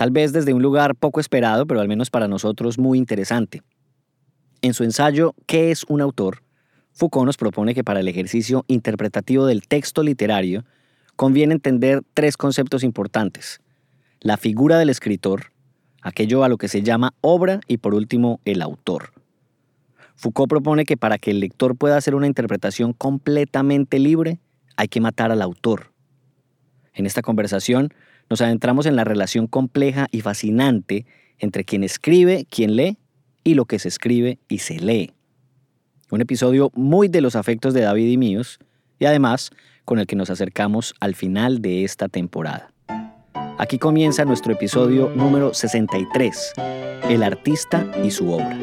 tal vez desde un lugar poco esperado, pero al menos para nosotros muy interesante. En su ensayo ¿Qué es un autor?, Foucault nos propone que para el ejercicio interpretativo del texto literario conviene entender tres conceptos importantes. La figura del escritor, aquello a lo que se llama obra y por último el autor. Foucault propone que para que el lector pueda hacer una interpretación completamente libre, hay que matar al autor. En esta conversación nos adentramos en la relación compleja y fascinante entre quien escribe, quien lee y lo que se escribe y se lee. Un episodio muy de los afectos de David y míos y además con el que nos acercamos al final de esta temporada. Aquí comienza nuestro episodio número 63, El artista y su obra.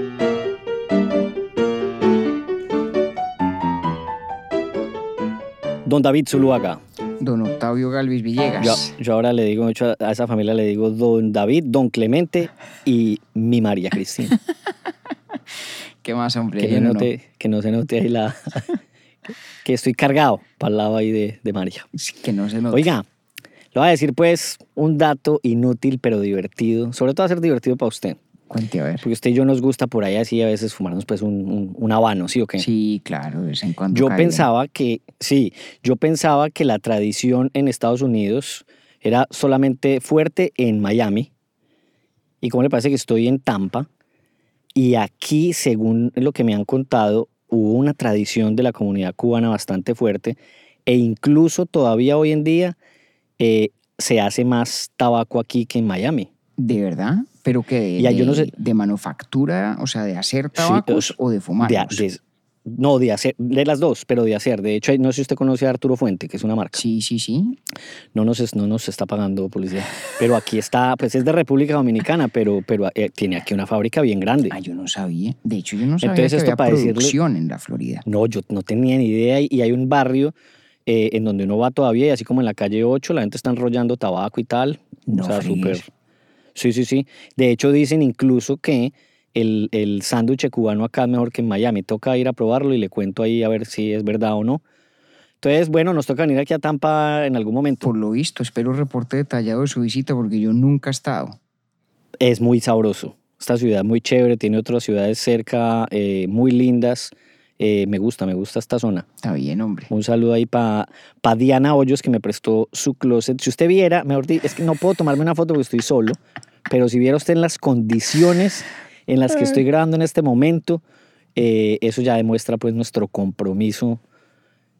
Don David Zuluaga, don Octavio Galvis Villegas. Yo, ahora le digo mucho a esa familia, le digo don David, don Clemente y mi María Cristina. ¿Qué más, hombre? Que, no, que no se note ahí la... que estoy cargado para el lado ahí de, de María. Que no se note. Oiga, le voy a decir pues un dato inútil pero divertido, sobre todo a ser divertido para usted. Cuente a ver. Porque usted y yo nos gusta por ahí así a veces fumarnos pues un, un, habano, ¿sí o qué? Sí, claro, de vez en cuando. Yo pensaba que, sí, yo pensaba que la tradición en Estados Unidos era solamente fuerte en Miami. Y como le parece que estoy en Tampa, y aquí, según lo que me han contado, hubo una tradición de la comunidad cubana bastante fuerte, e incluso todavía hoy en día eh, se hace más tabaco aquí que en Miami. ¿De verdad? Pero que de, de manufactura, o sea, de hacer tabacos o de fumar. no, de hacer, de las dos, pero de hacer. De hecho, no sé si usted conoce a Arturo Fuente, que es una marca. Sí, sí, sí. No nos, no nos está pagando publicidad. Pero aquí está, pues es de República Dominicana, pero, pero eh, tiene aquí una fábrica bien grande. Ah, yo no sabía. De hecho, yo no sabía Entonces, que esto había producción en la Florida. No, yo no tenía ni idea. Y hay un barrio eh, en donde uno va todavía, y así como en la calle 8, la gente está enrollando tabaco y tal. No, o sea, súper Sí, sí, sí. De hecho, dicen incluso que el, el sándwich cubano acá es mejor que en Miami. Toca ir a probarlo y le cuento ahí a ver si es verdad o no. Entonces, bueno, nos toca venir aquí a Tampa en algún momento. Por lo visto, espero reporte detallado de su visita porque yo nunca he estado. Es muy sabroso. Esta ciudad es muy chévere, tiene otras ciudades cerca eh, muy lindas. Eh, me gusta, me gusta esta zona. Está bien, hombre. Un saludo ahí para pa Diana Hoyos que me prestó su closet. Si usted viera, mejor dicho, es que no puedo tomarme una foto porque estoy solo, pero si viera usted en las condiciones en las que estoy grabando en este momento, eh, eso ya demuestra pues nuestro compromiso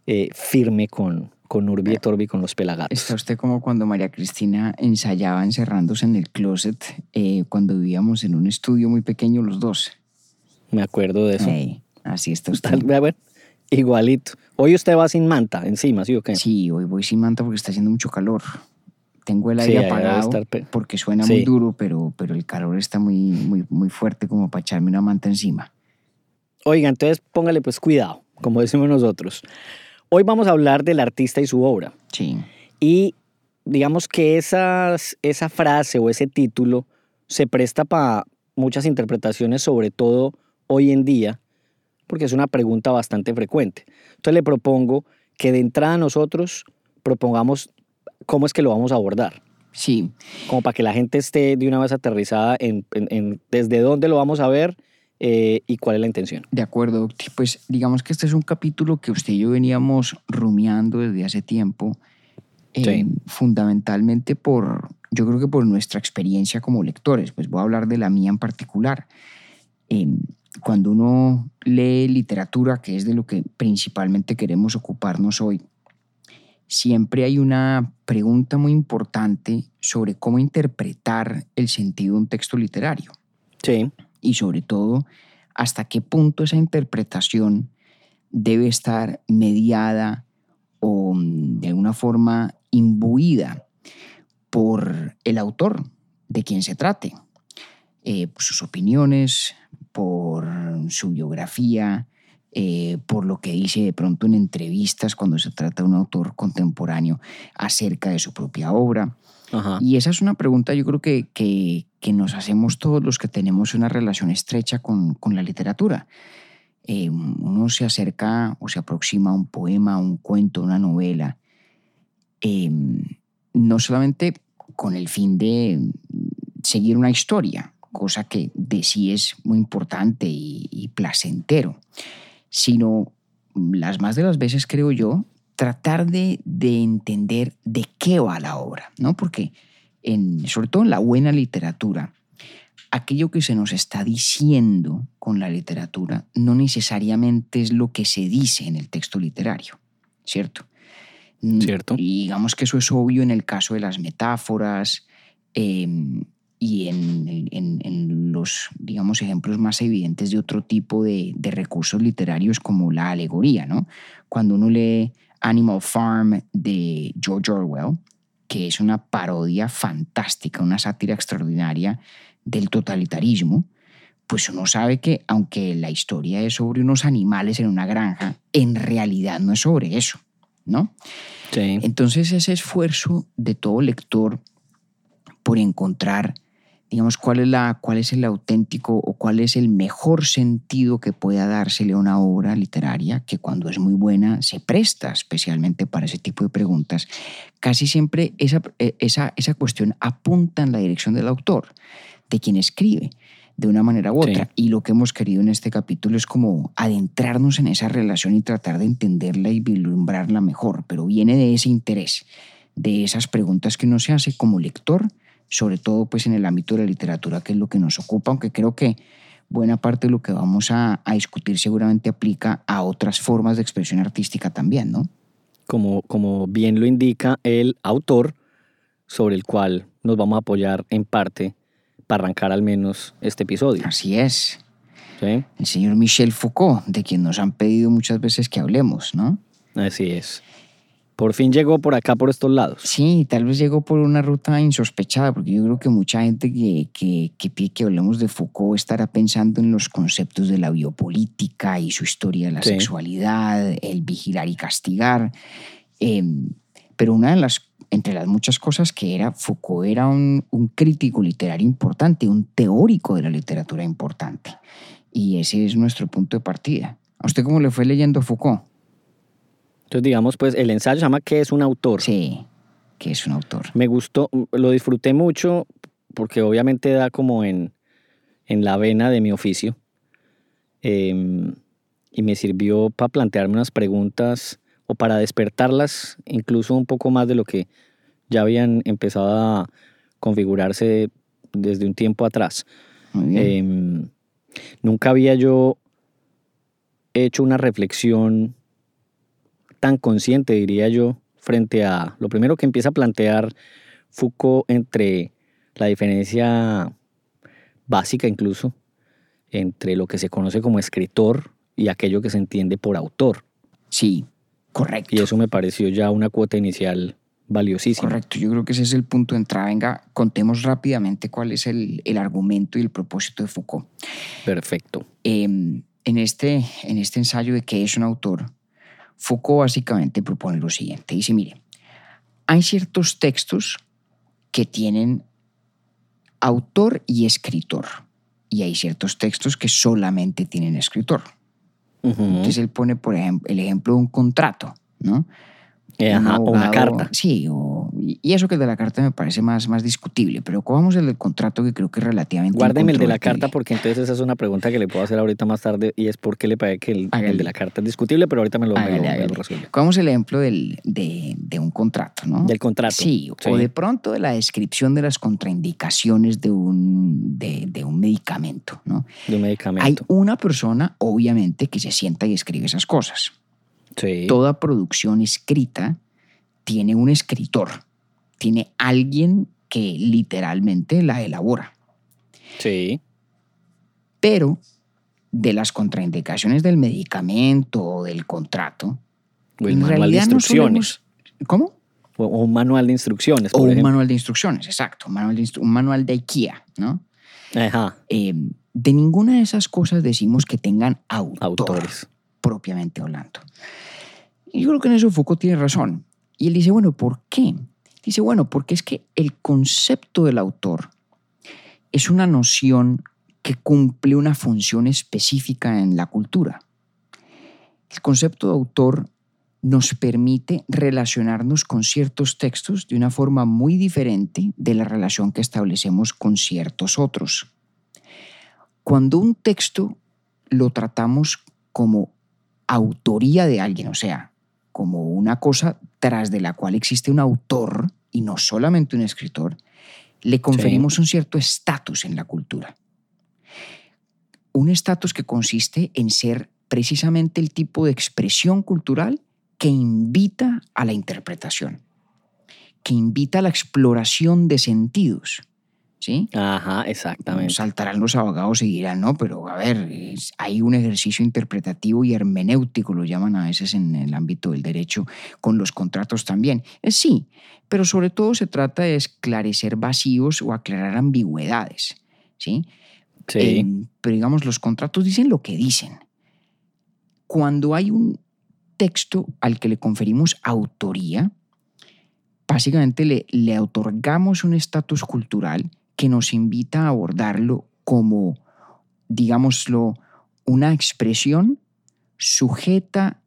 eh, firme con, con Urbi et Orbi, con los pelagatos. Está usted como cuando María Cristina ensayaba encerrándose en el closet eh, cuando vivíamos en un estudio muy pequeño los dos. Me acuerdo de eso. así está usted. igualito. Hoy usted va sin manta encima, ¿sí o qué? Sí, hoy voy sin manta porque está haciendo mucho calor. Tengo el aire apagado porque suena muy duro, pero, pero el calor está muy, muy, muy fuerte como para echarme una manta encima. Oiga, entonces póngale pues cuidado, como decimos nosotros. Hoy vamos a hablar del artista y su obra. Sí. Y digamos que esas, esa frase o ese título se presta para muchas interpretaciones, sobre todo hoy en día, porque es una pregunta bastante frecuente. Entonces le propongo que de entrada nosotros propongamos cómo es que lo vamos a abordar. Sí. Como para que la gente esté de una vez aterrizada en, desde dónde lo vamos a ver eh, y cuál es la intención. De acuerdo, pues digamos que este es un capítulo que usted y yo veníamos rumiando desde hace tiempo, eh, fundamentalmente por, yo creo que por nuestra experiencia como lectores, pues voy a hablar de la mía en particular. Em, cuando uno lee literatura, que es de lo que principalmente queremos ocuparnos hoy, siempre hay una pregunta muy importante sobre cómo interpretar el sentido de un texto literario. Sí. Y sobre todo, hasta qué punto esa interpretación debe estar mediada o mm, de alguna forma imbuida por el autor de quien se trate. eh, por sus opiniones, por su biografía, eh, por lo que dice de pronto en entrevistas cuando se trata de un autor contemporáneo acerca de su propia obra. Ajá. Y esa es una pregunta yo creo que, que, que nos hacemos todos los que tenemos una relación estrecha con, con la literatura. Eh, uno se acerca o se aproxima a un poema, un cuento, una novela, eh, no solamente con el fin de seguir una historia, cosa que de sí es muy importante y, y placentero, sino las más de las veces creo yo, tratar de, de entender de qué va la obra, ¿no? Porque en, sobre todo en la buena literatura, aquello que se nos está diciendo con la literatura no necesariamente es lo que se dice en el texto literario, ¿cierto? Cierto. Y digamos que eso es obvio en el caso de las metáforas eh, y en, en- en los, digamos, ejemplos más evidentes de otro tipo de, de recursos literarios como la alegoría, ¿no? Cuando uno lee Animal Farm de George Orwell, que es una parodia fantástica, una sátira extraordinaria del totalitarismo, pues uno sabe que aunque la historia es sobre unos animales en una granja, en realidad no es sobre eso, ¿no? Sí. Entonces ese esfuerzo de todo lector por encontrar, digamos, cuál es, la, cuál es el auténtico o cuál es el mejor sentido que pueda dársele a una obra literaria, que cuando es muy buena se presta especialmente para ese tipo de preguntas, casi siempre esa, eh, esa, esa cuestión apunta en la dirección del autor, de quien escribe de una manera u Sí. otra. Y lo que hemos querido en este capítulo es como adentrarnos en esa relación y tratar de entenderla y vislumbrarla mejor, pero viene de ese interés, de esas preguntas que uno se hace como lector, sobre todo pues en el ámbito de la literatura, que es lo que nos ocupa, aunque creo que buena parte de lo que vamos a, a discutir seguramente aplica a otras formas de expresión artística también, ¿no? Como, como bien lo indica el autor, sobre el cual nos vamos a apoyar en parte para arrancar al menos este episodio. Así es. ¿sí? El señor Michel Foucault, de quien nos han pedido muchas veces que hablemos, ¿no? Así es. Por fin llegó por acá, por estos lados. Sí, tal vez llegó por una ruta insospechada, porque yo creo que mucha gente que, que, que pide que hablemos de Foucault estará pensando en los conceptos de la biopolítica y su historia de la Sí. sexualidad, el vigilar y castigar. Eh, pero una de las, entre las muchas cosas que era, Foucault era un, un crítico literario importante, un teórico de la literatura importante. Y ese es nuestro punto de partida. ¿A usted cómo le fue leyendo Foucault? Entonces, digamos, pues el ensayo se llama ¿Qué es un autor? Sí, que es un autor. Me gustó, lo disfruté mucho porque obviamente da como en, en la vena de mi oficio. Em, y me sirvió para plantearme unas preguntas o para despertarlas incluso un poco más de lo que ya habían empezado a configurarse desde un tiempo atrás. Em, nunca había yo hecho una reflexión tan consciente, diría yo, frente a lo primero que empieza a plantear Foucault entre la diferencia básica incluso entre lo que se conoce como escritor y aquello que se entiende por autor. Sí, correcto. Y eso me pareció ya una cuota inicial valiosísima. Correcto, yo creo que ese es el punto de entrada. Venga, contemos rápidamente cuál es el, el argumento y el propósito de Foucault. Perfecto. Eh, en, este, en este ensayo de qué es un autor, Foucault básicamente propone lo siguiente. Dice, mire, hay ciertos textos que tienen autor y escritor, y hay ciertos textos que solamente tienen escritor. Ujú. Entonces él pone, por ejemplo, el ejemplo de un contrato, ¿no? Eh, un ajá, o una carta. Sí, o- y eso que el de la carta me parece más, más discutible, pero cojamos el del contrato que creo que es relativamente Guárdeme el de la carta porque entonces esa es una pregunta que le puedo hacer ahorita más tarde y es por qué le parece que el, el de la carta es discutible, pero ahorita me lo, me Hágale, lo- me lo hágale. resuelve. Cojamos el ejemplo del, de, de un contrato, ¿no? Del contrato. Sí, Sí. o de pronto de la descripción de las contraindicaciones de un, de, de un medicamento, ¿no? De un Hay medicamento. una persona, obviamente, que se sienta y escribe esas cosas. Sí. Toda producción escrita tiene un escritor, tiene alguien que literalmente la elabora. Sí. Pero de las contraindicaciones del medicamento o del contrato, O el en manual de realidad no instrucciones. solemos- ¿Cómo? O, o un manual de instrucciones, O un ejemplo. manual de instrucciones, exacto, un manual de, un manual de IKEA, ¿no? Ajá. Eh, de ninguna de esas cosas decimos que tengan autor, Autores. Propiamente hablando. Y yo creo que en eso Foucault tiene razón. Y él dice, bueno, ¿por qué? Dice, bueno, porque es que el concepto del autor es una noción que cumple una función específica en la cultura. El concepto de autor nos permite relacionarnos con ciertos textos de una forma muy diferente de la relación que establecemos con ciertos otros. Cuando un texto lo tratamos como autoría de alguien, o sea, como una cosa tras de la cual existe un autor y no solamente un escritor, le conferimos un cierto estatus en la cultura. Un estatus que consiste en ser precisamente el tipo de expresión cultural que invita a la interpretación, que invita a la exploración de sentidos. ¿Sí? Ajá, exactamente. Saltarán los abogados y dirán, no, pero a ver, es- hay un ejercicio interpretativo y hermenéutico, lo llaman a veces en el ámbito del derecho, con los contratos también. Eh, sí, pero sobre todo se trata de esclarecer vacíos o aclarar ambigüedades. ¿sí? Sí. Eh, pero digamos, los contratos dicen lo que dicen. Cuando hay un texto al que le conferimos autoría, básicamente le, le otorgamos un estatus cultural que nos invita a abordarlo como, digámoslo, una expresión sujeta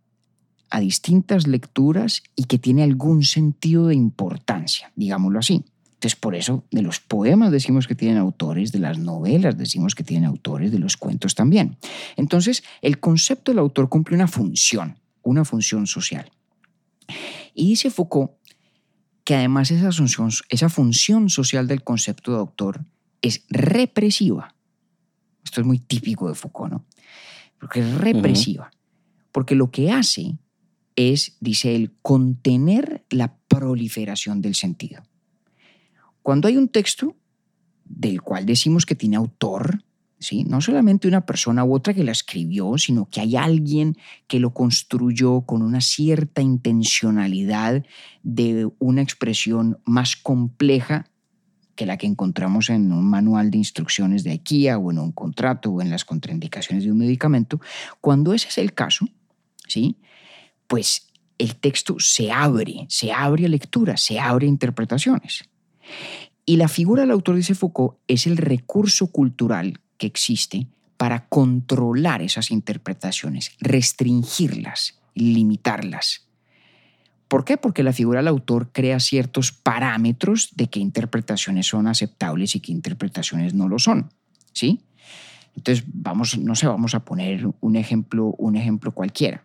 a distintas lecturas y que tiene algún sentido de importancia, digámoslo así. Entonces, por eso de los poemas decimos que tienen autores, de las novelas decimos que tienen autores, de los cuentos también. Entonces, el concepto del autor cumple una función, una función social. Y dice Foucault que además esa función, esa función social del concepto de autor es represiva. Esto es muy típico de Foucault, ¿no? Porque es represiva. Porque lo que hace es, dice él, contener la proliferación del sentido. Cuando hay un texto del cual decimos que tiene autor, ¿sí? no solamente una persona u otra que la escribió, sino que hay alguien que lo construyó con una cierta intencionalidad de una expresión más compleja que la que encontramos en un manual de instrucciones de IKEA o en un contrato o en las contraindicaciones de un medicamento, cuando ese es el caso, ¿sí? pues el texto se abre, se abre a lectura, se abre a interpretaciones. Y la figura del autor, dice Foucault, es el recurso cultural que existe para controlar esas interpretaciones, restringirlas, limitarlas. ¿Por qué? Porque la figura del autor crea ciertos parámetros de qué interpretaciones son aceptables y qué interpretaciones no lo son. ¿Sí? Entonces, vamos, no sé, vamos a poner un ejemplo, un ejemplo cualquiera.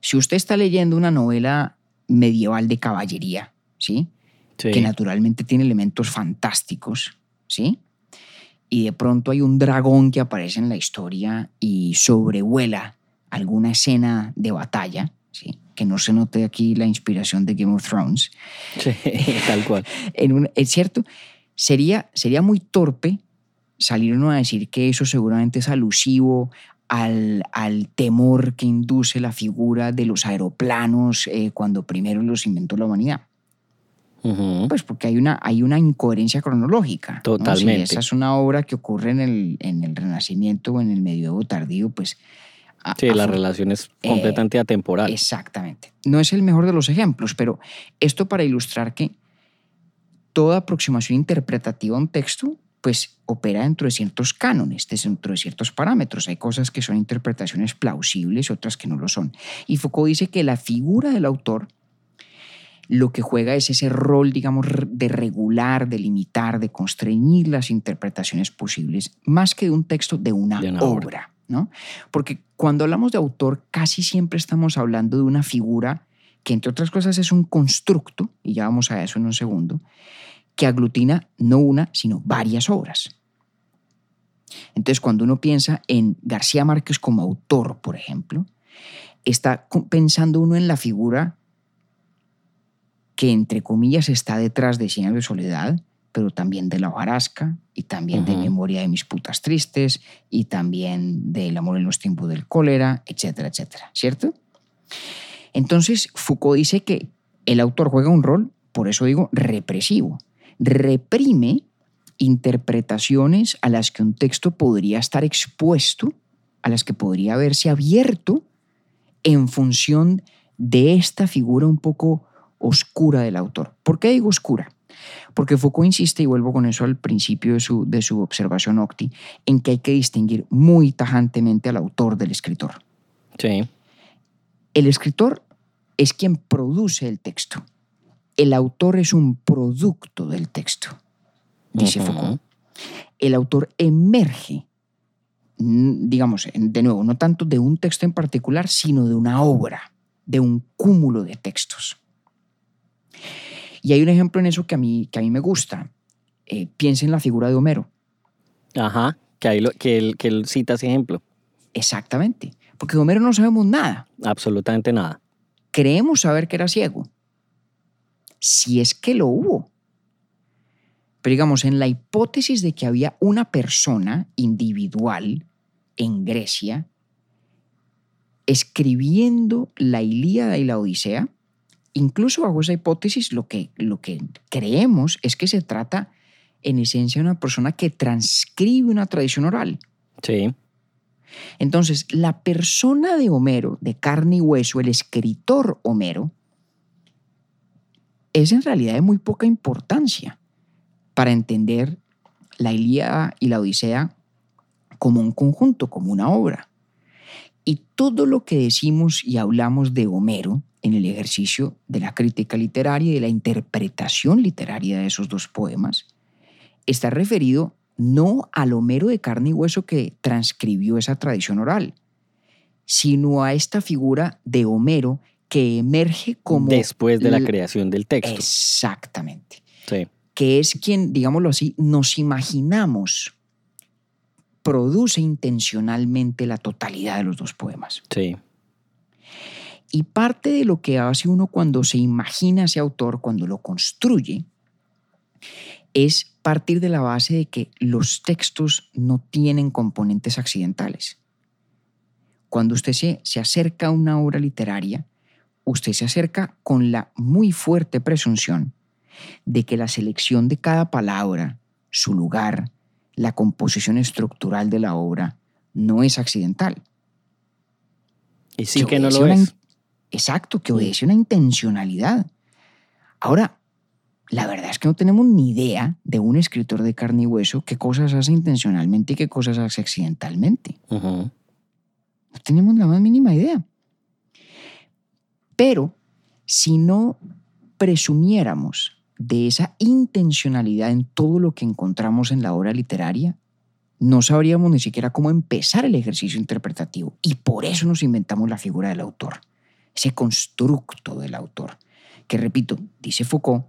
Si usted está leyendo una novela medieval de caballería, ¿sí? sí. que naturalmente tiene elementos fantásticos, ¿sí? Y de pronto hay un dragón que aparece en la historia y sobrevuela alguna escena de batalla, ¿sí? Que no se note aquí la inspiración de Game of Thrones. Sí, tal cual. En un- es cierto, sería, sería muy torpe salir uno a decir que eso seguramente es alusivo al, al temor que induce la figura de los aeroplanos eh, cuando primero los inventó la humanidad. Pues porque hay una, hay una incoherencia cronológica. ¿no? Totalmente. Si esa es una obra que ocurre en el, en el Renacimiento o en el Medioevo tardío, pues... a- Sí, la relación es Eh, completamente atemporal. Exactamente. No es el mejor de los ejemplos, pero esto para ilustrar que toda aproximación interpretativa a un texto pues opera dentro de ciertos cánones, dentro de ciertos parámetros. Hay cosas que son interpretaciones plausibles, otras que no lo son. Y Foucault dice que la figura del autor lo que juega es ese rol, digamos, de regular, de limitar, de constreñir las interpretaciones posibles, más que de un texto, de una, De una obra. obra. ¿no? Porque cuando hablamos de autor, casi siempre estamos hablando de una figura que, entre otras cosas, es un constructo, y ya vamos a eso en un segundo, que aglutina no una, sino varias obras. Entonces, cuando uno piensa en García Márquez como autor, por ejemplo, está pensando uno en la figura que, entre comillas, está detrás de Cien de soledad, pero también de La hojarasca y también de. Memoria de mis putas tristes y también del amor en los tiempos del cólera, etcétera, etcétera, ¿cierto? Entonces, Foucault dice que el autor juega un rol, por eso digo, represivo. Reprime interpretaciones a las que un texto podría estar expuesto, a las que podría verse abierto en función de esta figura un poco oscura del autor. ¿Por qué digo oscura? Porque Foucault insiste, y vuelvo con eso al principio de su, de su observación Octi, en que hay que distinguir muy tajantemente al autor del escritor. Sí. El escritor es quien produce el texto. El autor es un producto del texto, dice. Foucault. El autor emerge, mm, digamos, de nuevo, no tanto de un texto en particular, sino de una obra, de un cúmulo de textos. Y hay un ejemplo en eso que a mí, que a mí me gusta. Eh, piensa en la figura de Homero. Ajá. Que, ahí lo- que, él, que él cita ese ejemplo. Exactamente. Porque de Homero no sabemos nada. Absolutamente nada. creemos saber que era ciego. Si es que lo hubo. Pero digamos, en la hipótesis de que había una persona individual en Grecia escribiendo la Ilíada y la Odisea, incluso bajo esa hipótesis lo que, lo que creemos es que se trata en esencia de una persona que transcribe una tradición oral. Sí. Entonces, la persona de Homero, de carne y hueso, el escritor Homero, es en realidad de muy poca importancia para entender la Ilíada y la Odisea como un conjunto, como una obra. Y todo lo que decimos y hablamos de Homero en el ejercicio de la crítica literaria y de la interpretación literaria de esos dos poemas está referido no al Homero de carne y hueso que transcribió esa tradición oral, sino a esta figura de Homero que emerge como... Después de la creación del texto. Exactamente. Sí. Que es quien, digámoslo así, nos imaginamos produce intencionalmente la totalidad de los dos poemas. Sí. Y parte de lo que hace uno cuando se imagina a ese autor, cuando lo construye, es partir de la base de que los textos no tienen componentes accidentales. Cuando usted se, se acerca a una obra literaria, usted se acerca con la muy fuerte presunción de que la selección de cada palabra, su lugar, la composición estructural de la obra, no es accidental. Y sí que no lo es. Exacto, que obedece una intencionalidad. Ahora, la verdad es que no tenemos ni idea de un escritor de carne y hueso qué cosas hace intencionalmente y qué cosas hace accidentalmente. Ujú. No tenemos la más mínima idea. Pero si no presumiéramos de esa intencionalidad en todo lo que encontramos en la obra literaria, no sabríamos ni siquiera cómo empezar el ejercicio interpretativo. Y por eso nos inventamos la figura del autor, ese constructo del autor, que repito, dice Foucault,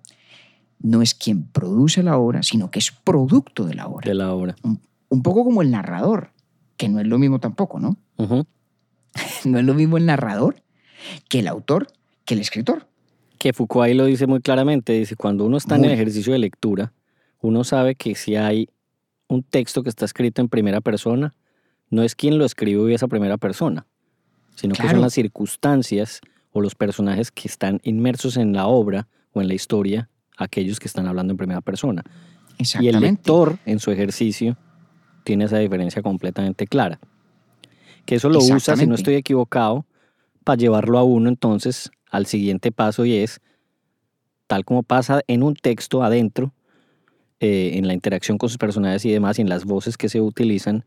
no es quien produce la obra, sino que es producto de la obra. De la obra. Un poco como el narrador, que no es lo mismo tampoco, ¿no? No es lo mismo el narrador que el autor, que el escritor. Que Foucault ahí lo dice muy claramente. Dice, cuando uno está en el ejercicio de lectura, uno sabe que si hay un texto que está escrito en primera persona, no es quien lo escribió esa primera persona, sino que son las circunstancias o los personajes que están inmersos en la obra o en la historia, aquellos que están hablando en primera persona. Y el lector, en su ejercicio, tiene esa diferencia completamente clara. Que eso lo usa, si no estoy equivocado, para llevarlo a uno entonces al siguiente paso y es, tal como pasa en un texto adentro, eh, en la interacción con sus personajes y demás, y en las voces que se utilizan,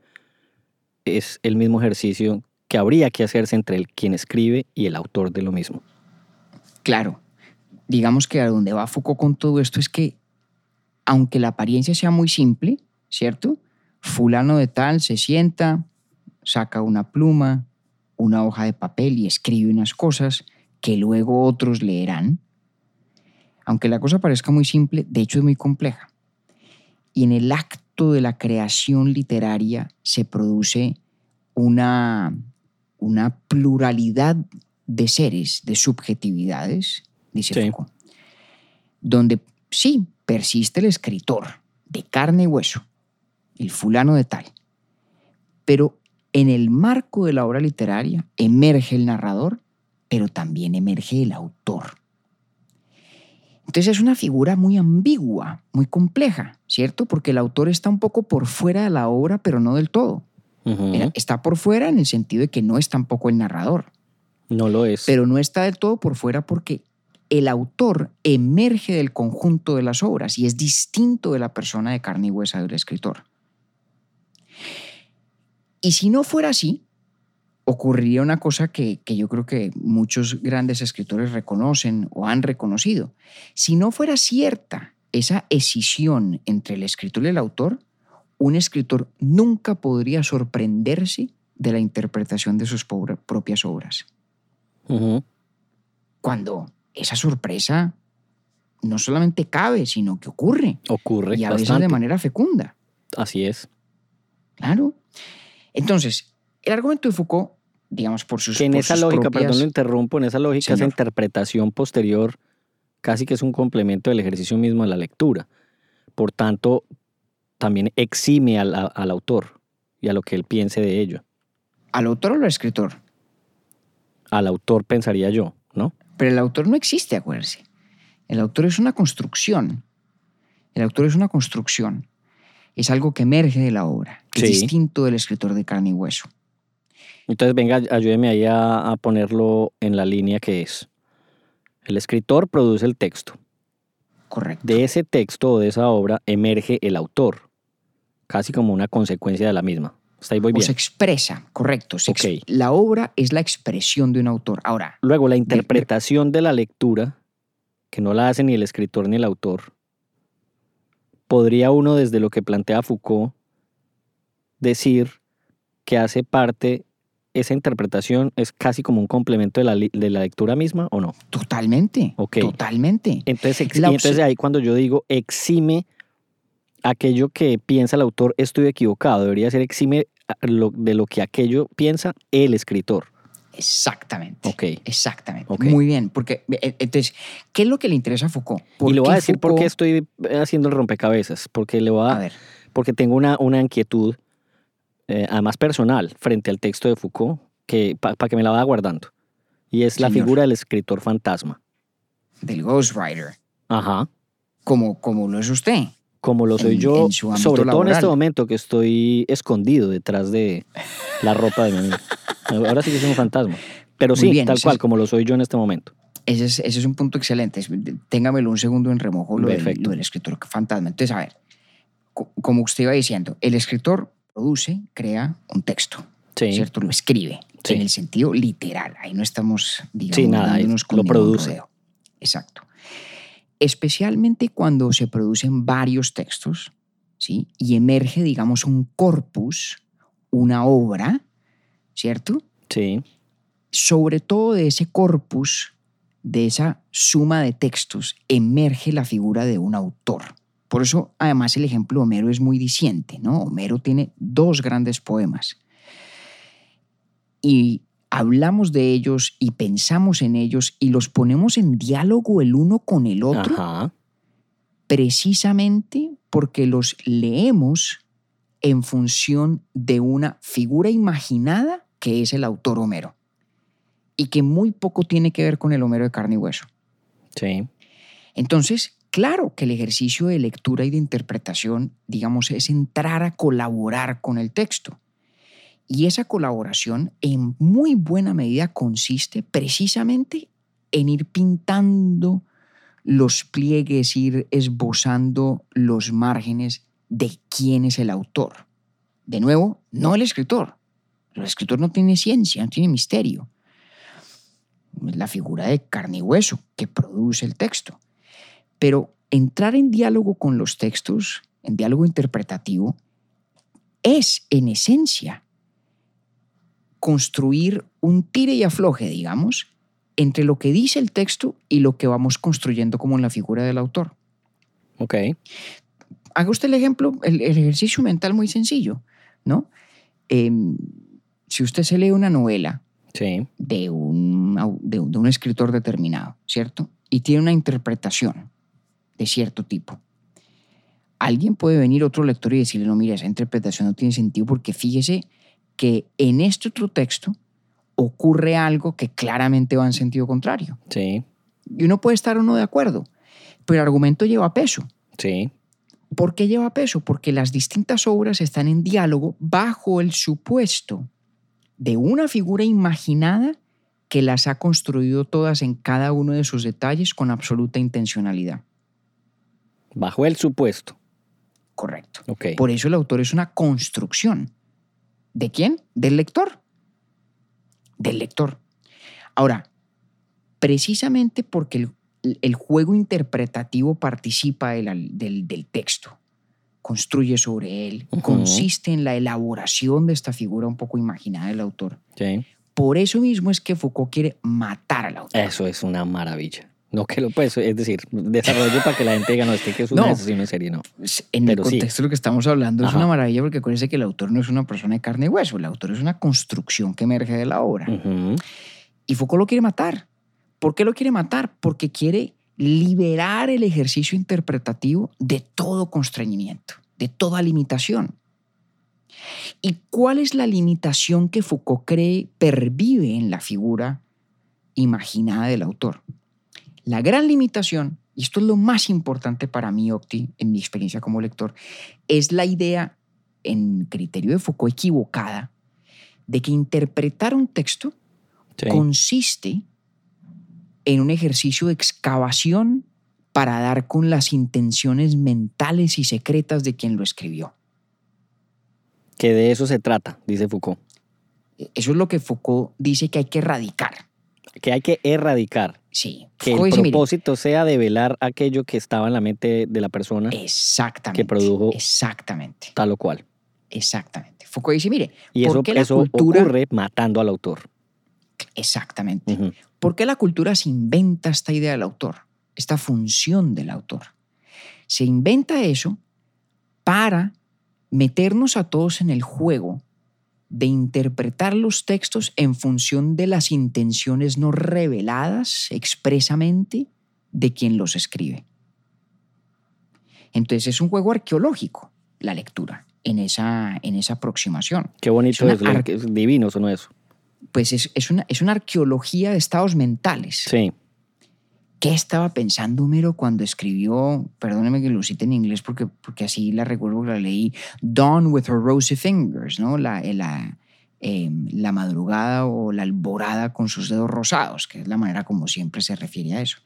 es el mismo ejercicio que habría que hacerse entre el quien escribe y el autor de lo mismo. Claro, digamos que a donde va Foucault con todo esto es que, aunque la apariencia sea muy simple, ¿cierto? Fulano de tal se sienta, saca una pluma, una hoja de papel y escribe unas cosas que luego otros leerán. Aunque la cosa parezca muy simple, de hecho es muy compleja. Y en el acto de la creación literaria se produce una, una pluralidad de seres, de subjetividades, dice Sí. Foucault, donde sí persiste el escritor de carne y hueso, el fulano de tal, pero en el marco de la obra literaria emerge el narrador, pero también emerge el autor. Entonces es una figura muy ambigua, muy compleja, ¿cierto? Porque el autor está un poco por fuera de la obra, pero no del todo. Está por fuera en el sentido de que no es tampoco el narrador, No lo es. pero no está del todo por fuera porque el autor emerge del conjunto de las obras y es distinto de la persona de carne y huesa del escritor. Y si no fuera así, ocurriría una cosa que, que yo creo que muchos grandes escritores reconocen o han reconocido. Si no fuera cierta esa escisión entre el escritor y el autor, un escritor nunca podría sorprenderse de la interpretación de sus propias obras. Ujú. Cuando esa sorpresa no solamente cabe, sino que ocurre. Ocurre y a veces de manera fecunda. Así es. Claro. Entonces, el argumento de Foucault, digamos, por sus, Que en esa lógica, propias- perdón, lo interrumpo, en esa lógica, esa interpretación posterior casi que es un complemento del ejercicio mismo de la lectura. Por tanto, también exime al, al autor y a lo que él piense de ello. al autor o al escritor. Al autor pensaría yo, ¿no? Pero el autor no existe, acuérdense. El autor es una construcción. El autor es una construcción. Es algo que emerge de la obra. Es Sí. distinto del escritor de carne y hueso. Entonces, venga, ayúdeme ahí a, a ponerlo en la línea que es. El escritor produce el texto. Correcto. De ese texto o de esa obra emerge el autor, casi como una consecuencia de la misma. Está ahí voy o bien. se expresa, correcto. se ex- Ok. La obra es la expresión de un autor. Ahora, Luego, la interpretación de la lectura, que no la hace ni el escritor ni el autor, podría uno, desde lo que plantea Foucault, decir que hace parte, esa interpretación es casi como un complemento de la, de la lectura misma o no. totalmente. Totalmente. Entonces, y entonces ahí cuando yo digo exime aquello que piensa el autor, estoy equivocado. Debería ser exime a- lo- de lo que aquello piensa el escritor. Exactamente. Ok. Exactamente. Ok. Muy bien. Porque, eh, entonces, ¿qué es lo que le interesa a Foucault? ¿Por Y le voy a decir por qué Foucault- estoy haciendo el rompecabezas. Porque le voy a, A ver, porque tengo una, una inquietud, eh, además personal, frente al texto de Foucault, que para que me la vaya guardando. Y es la figura del escritor fantasma. del Ghostwriter, Ajá. como, como lo es usted. Como lo soy En- yo, en sobre todo en este momento que estoy escondido detrás de la ropa de mi amigo. Ahora sí que soy un fantasma. Pero Muy sí, bien, tal cual, es- como lo soy yo en este momento. Ese es, ese es un punto excelente. Es- Téngamelo un segundo en remojo lo del, lo del escritor fantasma. Entonces, a ver, co- como usted iba diciendo, el escritor produce, crea un texto, Sí. ¿cierto? Lo escribe Sí. en el sentido literal. Ahí no estamos, digamos, Sí, nada, dándonos con lo produce. rodeo. Exacto. Especialmente cuando se producen varios textos, ¿sí? Y emerge, digamos, un corpus, una obra, ¿cierto? Sí. sobre todo de ese corpus, de esa suma de textos, emerge la figura de un autor. Por eso, además, el ejemplo de Homero es muy diciente, ¿no? Homero tiene dos grandes poemas. Y hablamos de ellos y pensamos en ellos y los ponemos en diálogo el uno con el otro, Ajá. precisamente porque los leemos en función de una figura imaginada que es el autor Homero y que muy poco tiene que ver con el Homero de carne y hueso. Sí. Entonces, claro que el ejercicio de lectura y de interpretación, digamos, es entrar a colaborar con el texto. Y esa colaboración en muy buena medida consiste precisamente en ir pintando los pliegues, ir esbozando los márgenes de quién es el autor. De nuevo, no el escritor. El escritor no tiene ciencia, no tiene misterio. Es la figura de carne y hueso que produce el texto. Pero entrar en diálogo con los textos, en diálogo interpretativo, es en esencia construir un tire y afloje, digamos, entre lo que dice el texto y lo que vamos construyendo como en la figura del autor. Ok. Haga usted el ejemplo, el, el ejercicio mental muy sencillo, ¿no? Em, si usted se lee una novela Sí. de un, au- de, un- de un escritor determinado, ¿cierto? Y tiene una interpretación de cierto tipo. Alguien puede venir otro lector y decirle, no, mira, esa interpretación no tiene sentido porque fíjese que en este otro texto ocurre algo que claramente va en sentido contrario. Sí. Y uno puede estar o no de acuerdo, Pero el argumento lleva peso. Sí. ¿Por qué lleva peso? Porque las distintas obras están en diálogo bajo el supuesto de una figura imaginada que las ha construido todas en cada uno de sus detalles con absoluta intencionalidad. Bajo el supuesto. Correcto. Ok. Por eso el autor es una construcción. ¿De quién? Del lector. Del lector. Ahora, precisamente porque el, el juego interpretativo participa del, del- del texto, construye sobre él, consiste en la elaboración de esta figura un poco imaginada del autor. Sí. Por eso mismo es que Foucault quiere matar al autor. Eso es una maravilla. No que lo pues, es decir, desarrollo para que la gente diga, no, este que es un No. asesino en serie, no. En Pero el sí. contexto de lo que estamos hablando es una maravilla porque acuérdense que el autor no es una persona de carne y hueso, el autor es una construcción que emerge de la obra. Y Foucault lo quiere matar. ¿Por qué lo quiere matar? Porque quiere liberar el ejercicio interpretativo de todo constreñimiento, de toda limitación. ¿Y cuál es la limitación que Foucault cree pervive en la figura imaginada del autor? La gran limitación, y esto es lo más importante para mí, Octi, en mi experiencia como lector, es la idea, en criterio de Foucault equivocada, de que interpretar un texto Sí. consiste en un ejercicio de excavación para dar con las intenciones mentales y secretas de quien lo escribió. Que de eso se trata, dice Foucault. Eso es lo que Foucault dice que hay que erradicar. Que hay que erradicar. Sí, Que el mire, propósito sea develar aquello que estaba en la mente de la persona, exactamente, que produjo- exactamente, tal o cual. exactamente. Foucault dice, mire, Y ¿por eso, qué la eso cultura ocurre matando al autor. exactamente? ¿Por qué la cultura se inventa esta idea del autor, esta función del autor? Se inventa eso para meternos a todos en el juego de interpretar los textos en función de las intenciones no reveladas expresamente de quien los escribe. Entonces es un juego arqueológico la lectura en esa, en esa aproximación. Qué bonito Es es, es divino eso, ¿no eso? Pues es, es una, es una arqueología de estados mentales. Sí. ¿Qué estaba pensando Homero cuando escribió, perdóneme que lo cite en inglés porque, porque así la recuerdo que la leí, Dawn with her rosy fingers, ¿no? La, eh, la, eh, la madrugada o la alborada con sus dedos rosados, que es la manera como siempre se refiere a eso.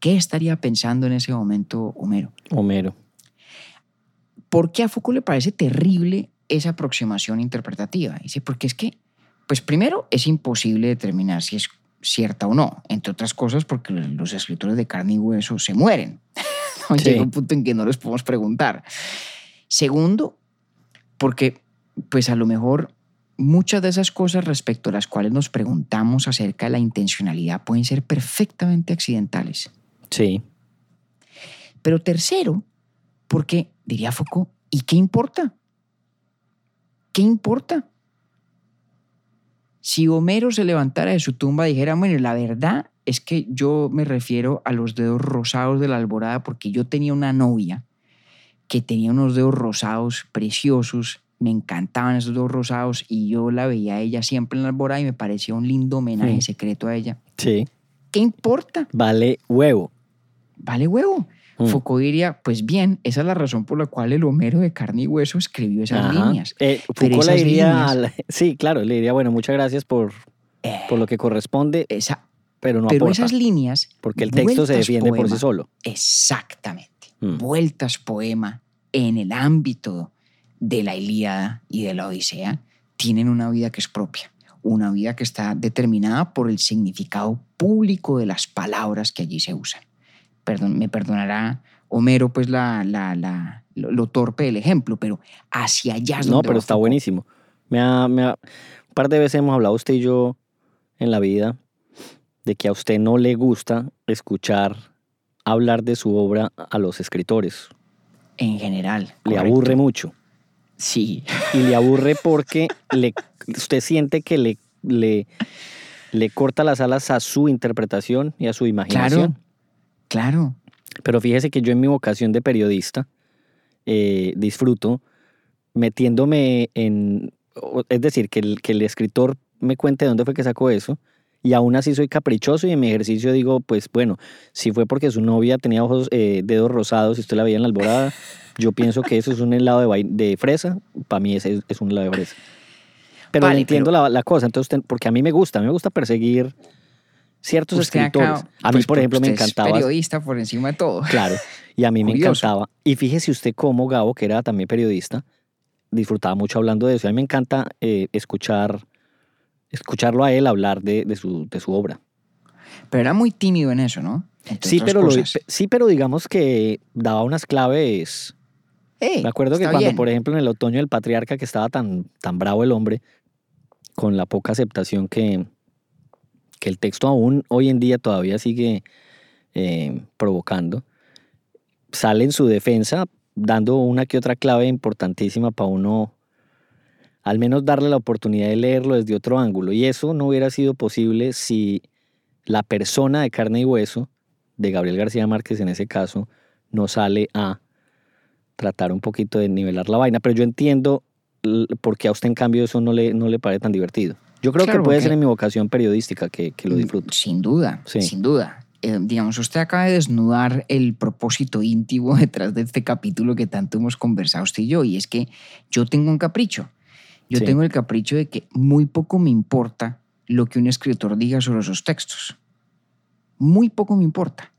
¿Qué estaría pensando en ese momento Homero? Homero. ¿Por qué a Foucault le parece terrible esa aproximación interpretativa? Dice, porque es que, pues primero, es imposible determinar si es cierta o no, entre otras cosas porque los escritores de carne y hueso se mueren. ¿no? Sí. Llega un punto en que no les podemos preguntar. Segundo, porque pues a lo mejor muchas de esas cosas respecto a las cuales nos preguntamos acerca de la intencionalidad pueden ser perfectamente accidentales. Sí. Pero tercero, porque, diría Foucault, ¿y qué importa? ¿Qué importa? Si Homero se levantara de su tumba y dijera, bueno, la verdad es que yo me refiero a los dedos rosados de la alborada porque yo tenía una novia que tenía unos dedos rosados preciosos, me encantaban esos dedos rosados y yo la veía a ella siempre en la alborada y me parecía un lindo homenaje Mm. secreto a ella. Sí. ¿Qué importa? Vale huevo. Vale huevo. Mm. Foucault diría, pues bien, esa es la razón por la cual el Homero de carne y hueso escribió esas Ajá. líneas. Eh, Foucault le diría, líneas- sí, claro, le diría, bueno, muchas gracias por, Eh, por lo que corresponde, esa- pero no pero aporta, esas líneas... porque el texto se defiende por sí solo. Exactamente. Mm. Vueltas poema en el ámbito de la Ilíada y de la Odisea tienen una vida que es propia, una vida que está determinada por el significado público de las palabras que allí se usan. Perdón, me perdonará Homero pues la, la, la- lo, lo torpe del ejemplo, pero hacia allá es No, donde pero está buenísimo. Me ha- me ha- un par de veces hemos hablado usted y yo en la vida de que a usted no le gusta escuchar hablar de su obra a los escritores. En general. Le correcto. aburre mucho. Sí, Y le aburre porque le, usted siente que le, le, le corta las alas a su interpretación y a su imaginación. claro. Pero fíjese que yo en mi vocación de periodista eh, disfruto metiéndome en... Es decir, que el, que el escritor me cuente de dónde fue que sacó eso y aún así soy caprichoso y en mi ejercicio digo, pues bueno, si fue porque su novia tenía ojos, eh, dedos rosados y usted la veía en la alborada, yo pienso que eso es un helado de, fresa, para mí ese es un helado de fresa. Pero Vale, entiendo pero- la, la cosa, entonces, porque a mí me gusta, a mí me gusta perseguir ciertos Usted escritores. a mí, pues, por ejemplo, me usted es encantaba... periodista por encima de todo. Claro, y a mí me encantaba. Y fíjese usted cómo Gabo, que era también periodista, disfrutaba mucho hablando de eso. A mí me encanta eh, escuchar, escucharlo a él hablar de, de su, de su obra. Pero era muy tímido en eso, ¿no? Entre Sí pero, lo- sí, pero digamos que daba unas claves. Eh, Me acuerdo que cuando, bien. por ejemplo, en el otoño del patriarca, que estaba tan, tan bravo el hombre, con la poca aceptación que, que el texto aún hoy en día todavía sigue eh, provocando, sale en su defensa dando una que otra clave importantísima para uno al menos darle la oportunidad de leerlo desde otro ángulo. Y eso no hubiera sido posible si la persona de carne y hueso, de Gabriel García Márquez en ese caso, no sale a tratar un poquito de nivelar la vaina. Pero yo entiendo por qué a usted en cambio eso no le, no le parece tan divertido. Yo creo Claro, que puede ser en mi vocación periodística que, que lo Mm, disfruto. Sin duda, Sí. sin duda. Eh, digamos, usted acaba de desnudar el propósito íntimo detrás de este capítulo que tanto hemos conversado usted y yo, y es que yo tengo un capricho. Yo Sí. tengo el capricho de que muy poco me importa lo que un escritor diga sobre sus textos. Muy poco me importa.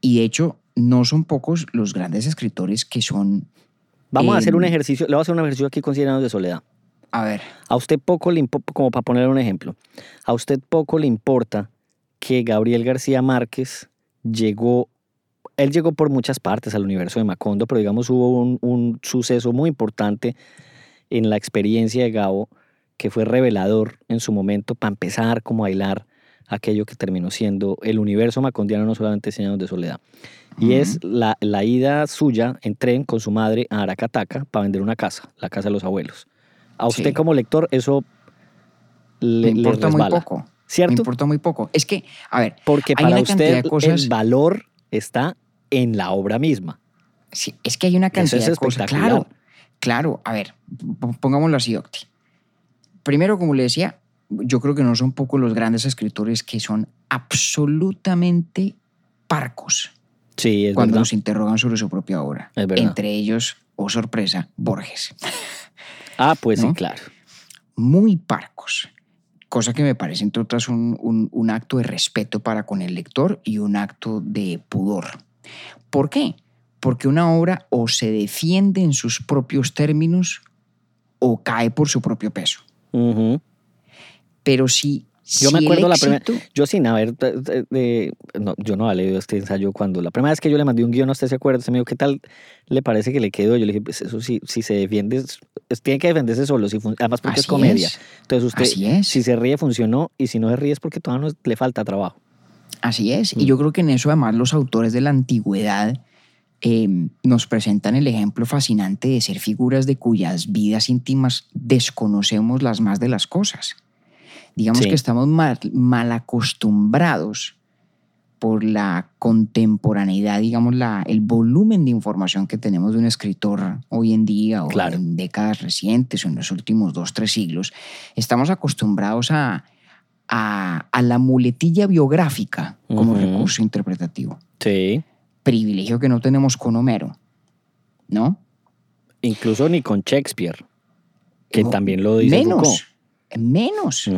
Y de hecho, no son pocos los grandes escritores que son, Vamos a hacer un ejercicio, le voy a hacer un ejercicio aquí con 100 años de soledad. A ver, A usted poco le importa, como para poner un ejemplo, a usted poco le importa que Gabriel García Márquez llegó, él llegó por muchas partes al universo de Macondo, pero digamos hubo un, un suceso muy importante en la experiencia de Gabo que fue revelador en su momento para empezar como a hilar aquello que terminó siendo el universo macondiano, no solamente 100 años de soledad. Y es la, la ida suya en tren con su madre a Aracataca para vender una casa, la casa de los abuelos. A usted Sí. como lector eso le, me le importa muy poco. Me ¿cierto? importa muy poco. Es que, a ver, Porque hay para una usted de cosas- el valor está en la obra misma. Sí, es que hay una Eso cantidad es de cosas. Claro, claro. A ver, pongámoslo así, Octi. Primero, como le decía, yo creo que no son pocos los grandes escritores que son absolutamente parcos Sí, es cuando verdad. nos interrogan sobre su propia obra. Es verdad. Entre ellos, oh sorpresa, Borges. Ah, pues sí, claro. Muy parcos. Cosa que me parece, entre otras, un, un- un acto de respeto para con el lector y un acto de pudor. ¿Por qué? Porque una obra o se defiende en sus propios términos o cae por su propio peso. Pero si, Yo me acuerdo la primera, yo sin haber, de- no, yo no había leído este ensayo cuando, la primera vez que yo le mandé un guion, ¿a usted se acuerda? Se me dijo, ¿qué tal le parece que le quedó? Yo le dije, pues eso sí, si se defiende, tiene que defenderse solo, si además porque es comedia. es. Entonces usted, Así es. si se ríe, funcionó, y si no se ríe es porque todavía no le falta trabajo. Así es. Mm. Y yo creo que en eso además los autores de la antigüedad eh, nos presentan el ejemplo fascinante de ser figuras de cuyas vidas íntimas desconocemos las más de las cosas. Digamos Sí. que estamos mal, mal acostumbrados por la contemporaneidad, digamos, la, el volumen de información que tenemos de un escritor hoy en día o Claro. en décadas recientes o en los últimos dos, tres siglos. Estamos acostumbrados a, a, a la muletilla biográfica como recurso interpretativo. Sí. Privilegio que no tenemos con Homero, ¿no? Incluso ni con Shakespeare, que No, también lo dice Menos, menos.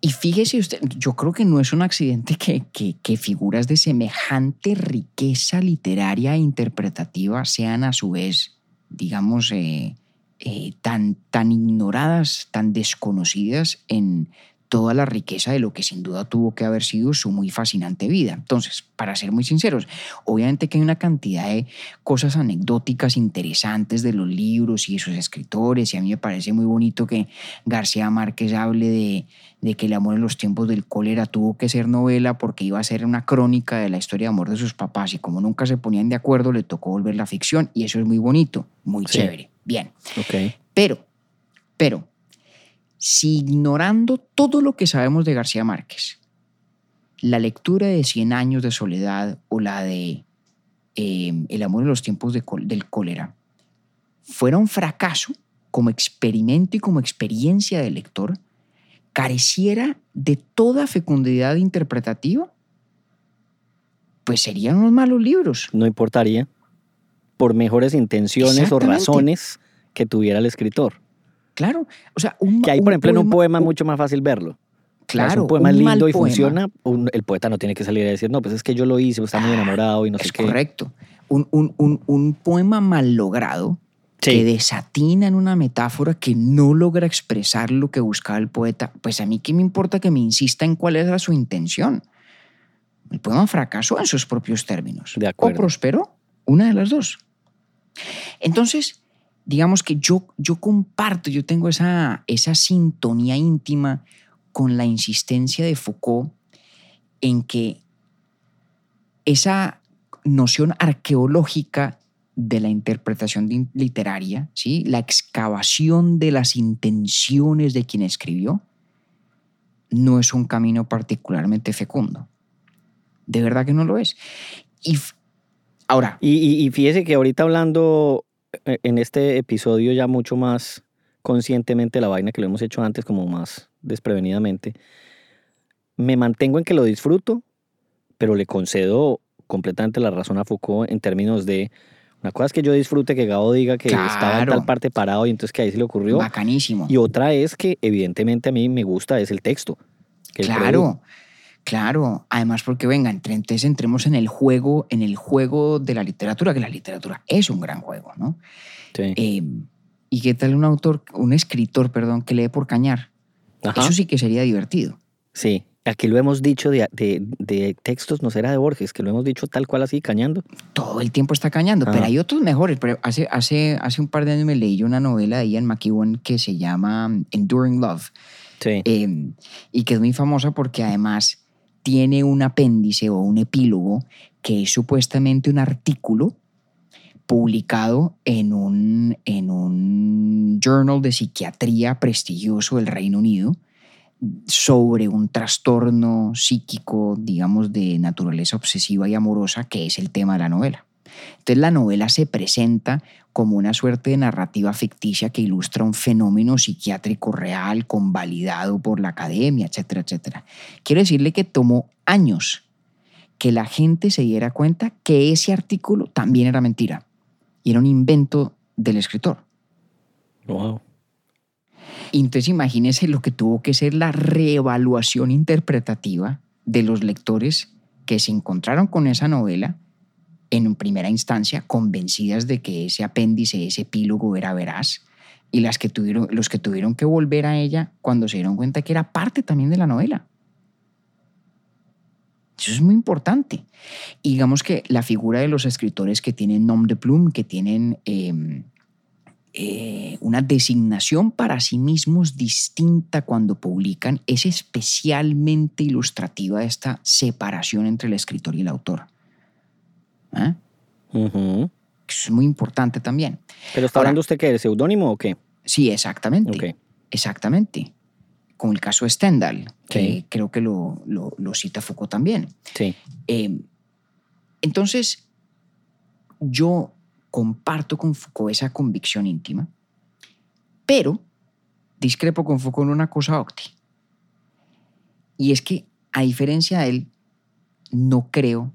Y fíjese usted, yo creo que no es un accidente que, que- que figuras de semejante riqueza literaria e interpretativa sean a su vez, digamos, eh, eh, tan, tan ignoradas, tan desconocidas en toda la riqueza de lo que sin duda tuvo que haber sido su muy fascinante vida. Entonces, para ser muy sinceros, obviamente que hay una cantidad de cosas anecdóticas interesantes de los libros y de sus escritores, y a mí me parece muy bonito que García Márquez hable de, de que el amor en los tiempos del cólera tuvo que ser novela porque iba a ser una crónica de la historia de amor de sus papás y como nunca se ponían de acuerdo le tocó volver la ficción y eso es muy bonito, muy Sí. chévere, bien. Ok. Pero, pero, si ignorando todo lo que sabemos de García Márquez, la lectura de Cien años de soledad o la de eh, El amor en los tiempos de del cólera fuera un fracaso como experimento y como experiencia del lector, careciera de toda fecundidad interpretativa, pues serían unos malos libros. No importaría, por mejores intenciones o razones que tuviera el escritor. Claro, o sea, un, Que ahí, un por ejemplo, en un poema es mucho más fácil verlo. Claro, un poema un lindo y poema. funciona, un- el poeta no tiene que salir a decir, no, pues es que yo lo hice, está muy Ah, enamorado y no sé es qué. correcto. Un, un- un- un poema mal logrado que Sí, desatina en una metáfora que no logra expresar lo que buscaba el poeta, pues a mí qué me importa que me insista en cuál era su intención. El poema fracasó en sus propios términos. De O acuerdo. prosperó, una de las dos. Entonces, digamos que yo, yo comparto, yo tengo esa, esa sintonía íntima con la insistencia de Foucault en que esa noción arqueológica de la interpretación literaria, ¿sí? la excavación de las intenciones de quien escribió, no es un camino particularmente fecundo. De verdad que no lo es. Y ahora, Y, y- fíjese que ahorita hablando en este episodio ya mucho más conscientemente la vaina que lo hemos hecho antes, como más desprevenidamente, me mantengo en que lo disfruto, pero le concedo completamente la razón a Foucault en términos de una cosa es que yo disfrute que Gabo diga que estaba en Claro. tal parte parado y entonces que ahí se le ocurrió. bacanísimo. Y otra es que evidentemente a mí me gusta es el texto. que produjo. Claro. Además, porque venga, entonces entremos en el juego, en el juego de la literatura, que la literatura es un gran juego, ¿no? Sí. Eh, ¿Y qué tal un autor, un escritor, perdón, que lee por cañar? Ajá. Eso sí que sería divertido. Sí, aquí lo hemos dicho de, de- de textos, no será de Borges, que lo hemos dicho tal cual así, cañando. Todo el tiempo está cañando, pero Ah. hay otros mejores. Pero hace, hace, hace un par de años me leí yo una novela de Ian McEwan que se llama Enduring Love. Sí. eh, y que es muy famosa porque además tiene un apéndice o un epílogo que es supuestamente un artículo publicado en un, en un journal de psiquiatría prestigioso del Reino Unido sobre un trastorno psíquico, digamos, de naturaleza obsesiva y amorosa, que es el tema de la novela. Entonces la novela se presenta como una suerte de narrativa ficticia que ilustra un fenómeno psiquiátrico real, convalidado por la academia, etcétera, etcétera. Quiero decirle que tomó años que la gente se diera cuenta que ese artículo también era mentira y era un invento del escritor. Wow. Entonces imagínese lo que tuvo que ser la reevaluación interpretativa de los lectores que se encontraron con esa novela en primera instancia, convencidas de que ese apéndice, ese epílogo era veraz, y las que tuvieron, los que tuvieron que volver a ella cuando se dieron cuenta que era parte también de la novela. Eso es muy importante. Y digamos que la figura de los escritores que tienen nom de plume, que tienen eh, eh, una designación para sí mismos distinta cuando publican, es especialmente ilustrativa de esta separación entre el escritor y el autor. Eso es muy importante también. Pero está Ahora- hablando usted qué, de seudónimo o qué? Sí, exactamente. Exactamente. Con el caso de Stendhal, que Sí. creo que lo, lo- lo cita Foucault también. Sí. Eh, entonces, yo comparto con Foucault esa convicción íntima, pero discrepo con Foucault en una cosa, Octi. Y es que, a diferencia de él, no creo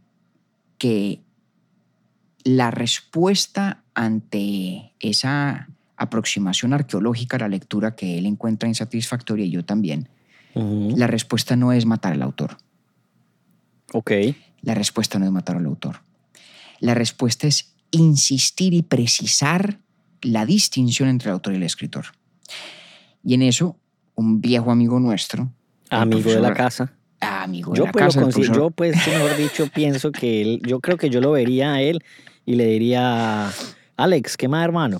que la respuesta ante esa aproximación arqueológica a la lectura que él encuentra insatisfactoria y yo también, la respuesta no es matar al autor. Ok. La respuesta no es matar al autor. La respuesta es insistir y precisar la distinción entre el autor y el escritor. Y en eso, un viejo amigo nuestro, Amigo de la casa. amigo de Yo la pues, casa, yo pues, mejor dicho, pienso que él, yo creo que yo lo vería a él y le diría, Alex, ¿qué más, hermano?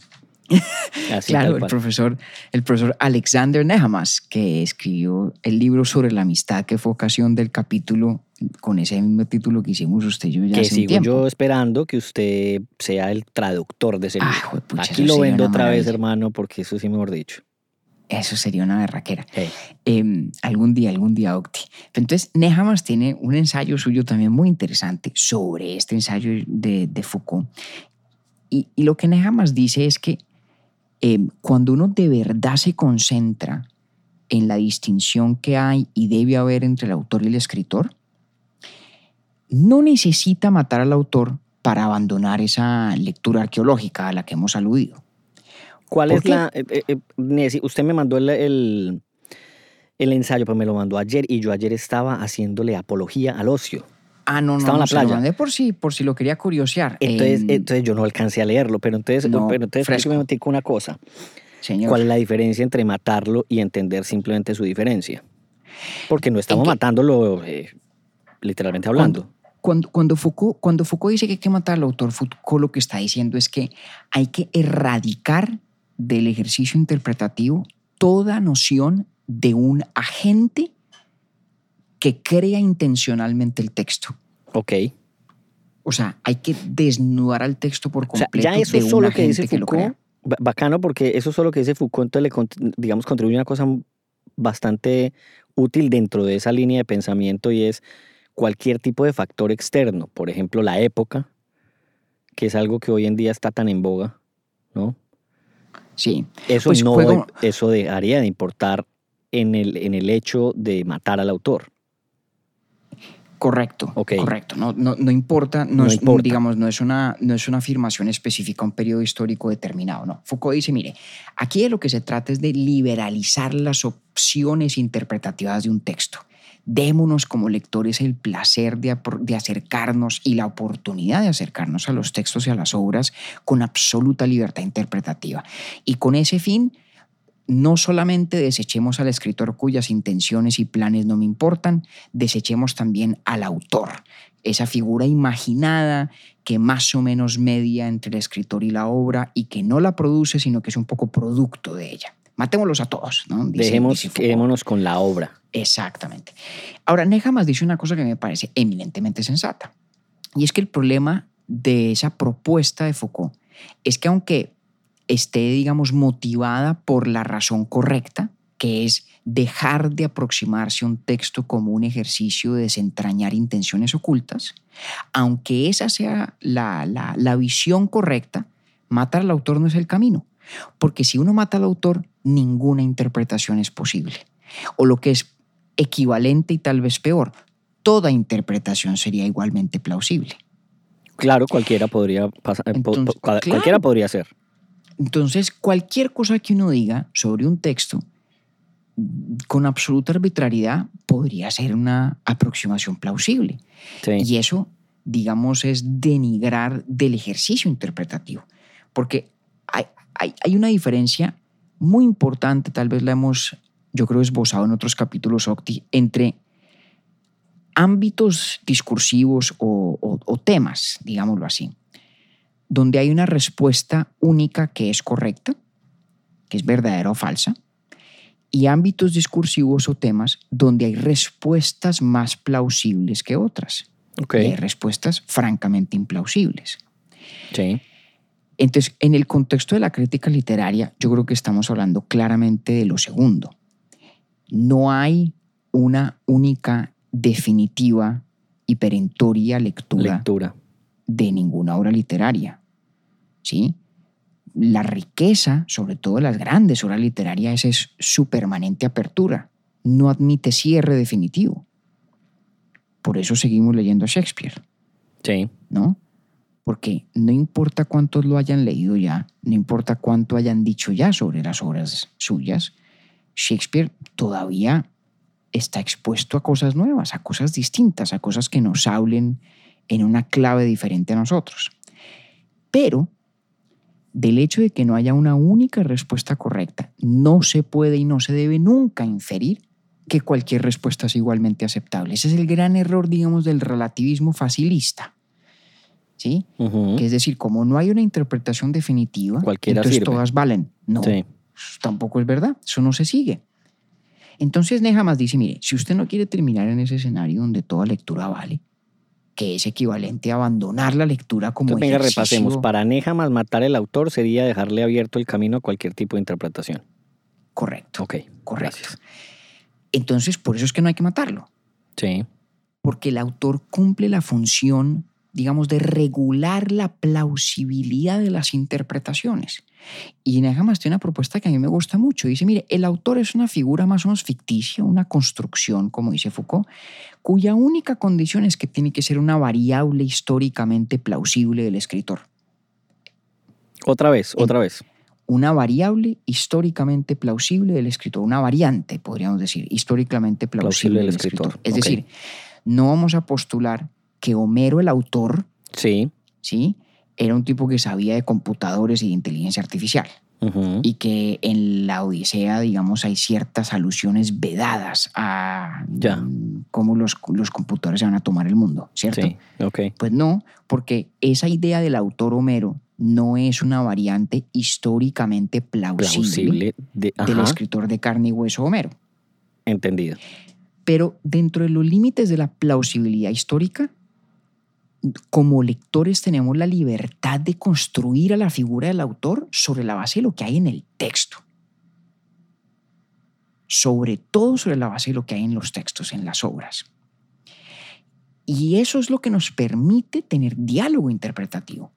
Así Claro, el profesor, el profesor Alexander Nehamas, que escribió el libro sobre la amistad, que fue ocasión del capítulo con ese mismo título que hicimos usted y yo ya que hace un sigo tiempo. yo esperando que usted sea el traductor de ese Ah, libro. juepucha, Aquí lo vendo otra vez, maravilla. hermano, porque eso sí mejor dicho. Eso sería una berraquera. Hey. Eh, algún día, algún día, Octi. Entonces, Nehamas tiene un ensayo suyo también muy interesante sobre este ensayo de, de Foucault. Y, y lo que Nehamas dice es que eh, cuando uno de verdad se concentra en la distinción que hay y debe haber entre el autor y el escritor, no necesita matar al autor para abandonar esa lectura arqueológica a la que hemos aludido. ¿Cuál ¿Por es qué? la... eh, eh, eh, usted me mandó el, el, el ensayo, pero me lo mandó ayer y yo ayer estaba haciéndole apología al ocio. Ah, no, no, Estaba en no, la se lo playa. mandé por si, por si lo quería curiosear. Entonces, Em, entonces yo no alcancé a leerlo, pero entonces, no, pero entonces me metí con una cosa. señor, ¿Cuál es la diferencia entre matarlo y entender simplemente su diferencia? Porque no estamos matándolo eh, literalmente hablando. cuando, cuando, Foucault, cuando Foucault dice que hay que matar al autor, Foucault lo que está diciendo es que hay que erradicar del ejercicio interpretativo toda noción de un agente que crea intencionalmente el texto. Ok. O sea, hay que desnudar al texto por O sea, completo ya eso de solo que dice que. Foucault, ba- bacano porque eso solo que dice Foucault, entonces le, digamos, contribuye a una cosa bastante útil dentro de esa línea de pensamiento y es cualquier tipo de factor externo, por ejemplo, la época, que es algo que hoy en día está tan en boga, ¿no? Sí, Eso Pues no juego- eso dejaría de importar en el, en el hecho de matar al autor. Correcto, correcto. No, no, no importa, no, No es, importa. digamos, no es, una, no es una afirmación específica a un periodo histórico determinado. No. Foucault dice, mire, aquí de lo que se trata es de liberalizar las opciones interpretativas de un texto. Démonos como lectores el placer de, acercarnos y la oportunidad de acercarnos a los textos y a las obras con absoluta libertad interpretativa. Y con ese fin, no solamente desechemos al escritor cuyas intenciones y planes no me importan, desechemos también al autor, esa figura imaginada que más o menos media entre el escritor y la obra y que no la produce, sino que es un poco producto de ella. Matémoslos a todos, ¿no? Dejemos, dice Foucault. quedémonos con la obra. Exactamente. Ahora, Nehamas dice una cosa que me parece eminentemente sensata. Y es que el problema de esa propuesta de Foucault es que aunque esté, digamos, motivada por la razón correcta, que es dejar de aproximarse a un texto como un ejercicio de desentrañar intenciones ocultas, aunque esa sea la, la, la visión correcta, matar al autor no es el camino. Porque si uno mata al autor, ninguna interpretación es posible. O lo que es equivalente y tal vez peor, toda interpretación sería igualmente plausible. Claro, cualquiera podría pasar, eh, po- po- Entonces, cual- claro. cualquiera podría ser. Entonces, cualquier cosa que uno diga sobre un texto con absoluta arbitrariedad podría ser una aproximación plausible. Sí. Y eso, digamos, es denigrar del ejercicio interpretativo. Porque hay, hay, hay una diferencia muy importante, tal vez la hemos, yo creo, esbozado en otros capítulos, Octi, entre ámbitos discursivos o, o- o temas, digámoslo así, donde hay una respuesta única que es correcta, que es verdadera o falsa, y ámbitos discursivos o temas donde hay respuestas más plausibles que otras. Ok. Y hay respuestas francamente implausibles. Sí. Entonces, en el contexto de la crítica literaria, yo creo que estamos hablando claramente de lo segundo. No hay una única, definitiva y perentoria lectura Lectura. de ninguna obra literaria. ¿sí? La riqueza, sobre todo de las grandes obras literarias, es su permanente apertura. No admite cierre definitivo. Por eso seguimos leyendo a Shakespeare. Sí. ¿no? Porque no importa cuántos lo hayan leído ya, no importa cuánto hayan dicho ya sobre las obras suyas, Shakespeare todavía está expuesto a cosas nuevas, a cosas distintas, a cosas que nos hablen en una clave diferente a nosotros. Pero del hecho de que no haya una única respuesta correcta, no se puede y no se debe nunca inferir que cualquier respuesta es igualmente aceptable. Ese es el gran error, digamos, del relativismo facilista. ¿Sí? Que es decir, como no hay una interpretación definitiva, Cualquiera entonces sirve. todas valen. No, Sí. tampoco es verdad. Eso no se sigue. Entonces Nehamas dice, mire, si usted no quiere terminar en ese escenario donde toda lectura vale, que es equivalente a abandonar la lectura como Entonces, venga, repasemos. Para Neja más matar el autor sería dejarle abierto el camino a cualquier tipo de interpretación. Correcto, Ok. correcto. gracias. Entonces, por eso es que no hay que matarlo. Sí. porque el autor cumple la función digamos, de regular la plausibilidad de las interpretaciones. Y Nehamas tiene una propuesta que a mí me gusta mucho. Dice, mire, el autor es una figura más o menos ficticia, una construcción, como dice Foucault, cuya única condición es que tiene que ser una variable históricamente plausible del escritor. Otra vez, otra vez. Una variable históricamente plausible del escritor, una variante, podríamos decir, históricamente plausible, del escritor. Es decir, no vamos a postular que Homero, el autor, Sí. ¿sí? era un tipo que sabía de computadores y de inteligencia artificial. Y que en la Odisea, digamos, hay ciertas alusiones vedadas a Ya. cómo los, los computadores se van a tomar el mundo, ¿cierto? Sí, ok. Pues no, porque esa idea del autor Homero no es una variante históricamente plausible, Plausible. De, del escritor de carne y hueso Homero. entendido. Pero dentro de los límites de la plausibilidad histórica, como lectores tenemos la libertad de construir a la figura del autor sobre la base de lo que hay en el texto. Sobre todo sobre la base de lo que hay en los textos, en las obras. Y eso es lo que nos permite tener diálogo interpretativo.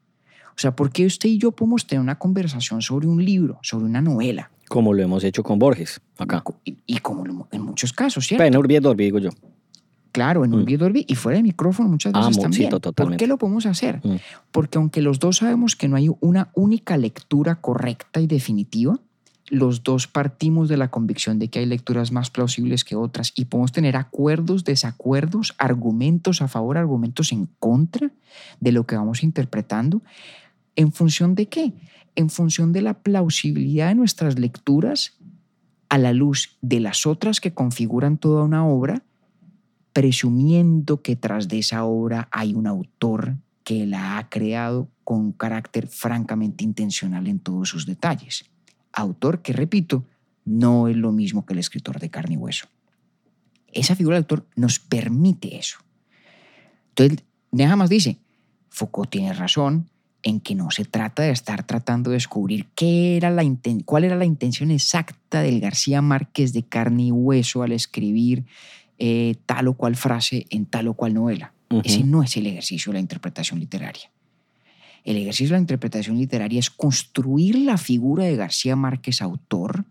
O sea, ¿por qué usted y yo podemos tener una conversación sobre un libro, sobre una novela? Como lo hemos hecho con Borges, acá. Y, y como lo- en muchos casos, ¿cierto? En Urbi digo yo. Claro, en un Mm. video Dolby y fuera de micrófono muchas Ah, veces sí, también. ¿Por qué lo podemos hacer? Mm. Porque aunque los dos sabemos que no hay una única lectura correcta y definitiva, los dos partimos de la convicción de que hay lecturas más plausibles que otras y podemos tener acuerdos, desacuerdos, argumentos a favor, argumentos en contra de lo que vamos interpretando. ¿En función de qué? En función de la plausibilidad de nuestras lecturas a la luz de las otras que configuran toda una obra presumiendo que tras de esa obra hay un autor que la ha creado con carácter francamente intencional en todos sus detalles. Autor que, repito, no es lo mismo que el escritor de carne y hueso. Esa figura del autor nos permite eso. Entonces, más dice, Foucault tiene razón en que no se trata de estar tratando de descubrir qué era la cuál era la intención exacta del García Márquez de carne y hueso al escribir eh, tal o cual frase en tal o cual novela. Ujú. Ese no es el ejercicio de la interpretación literaria. El ejercicio de la interpretación literaria es construir la figura de García Márquez autor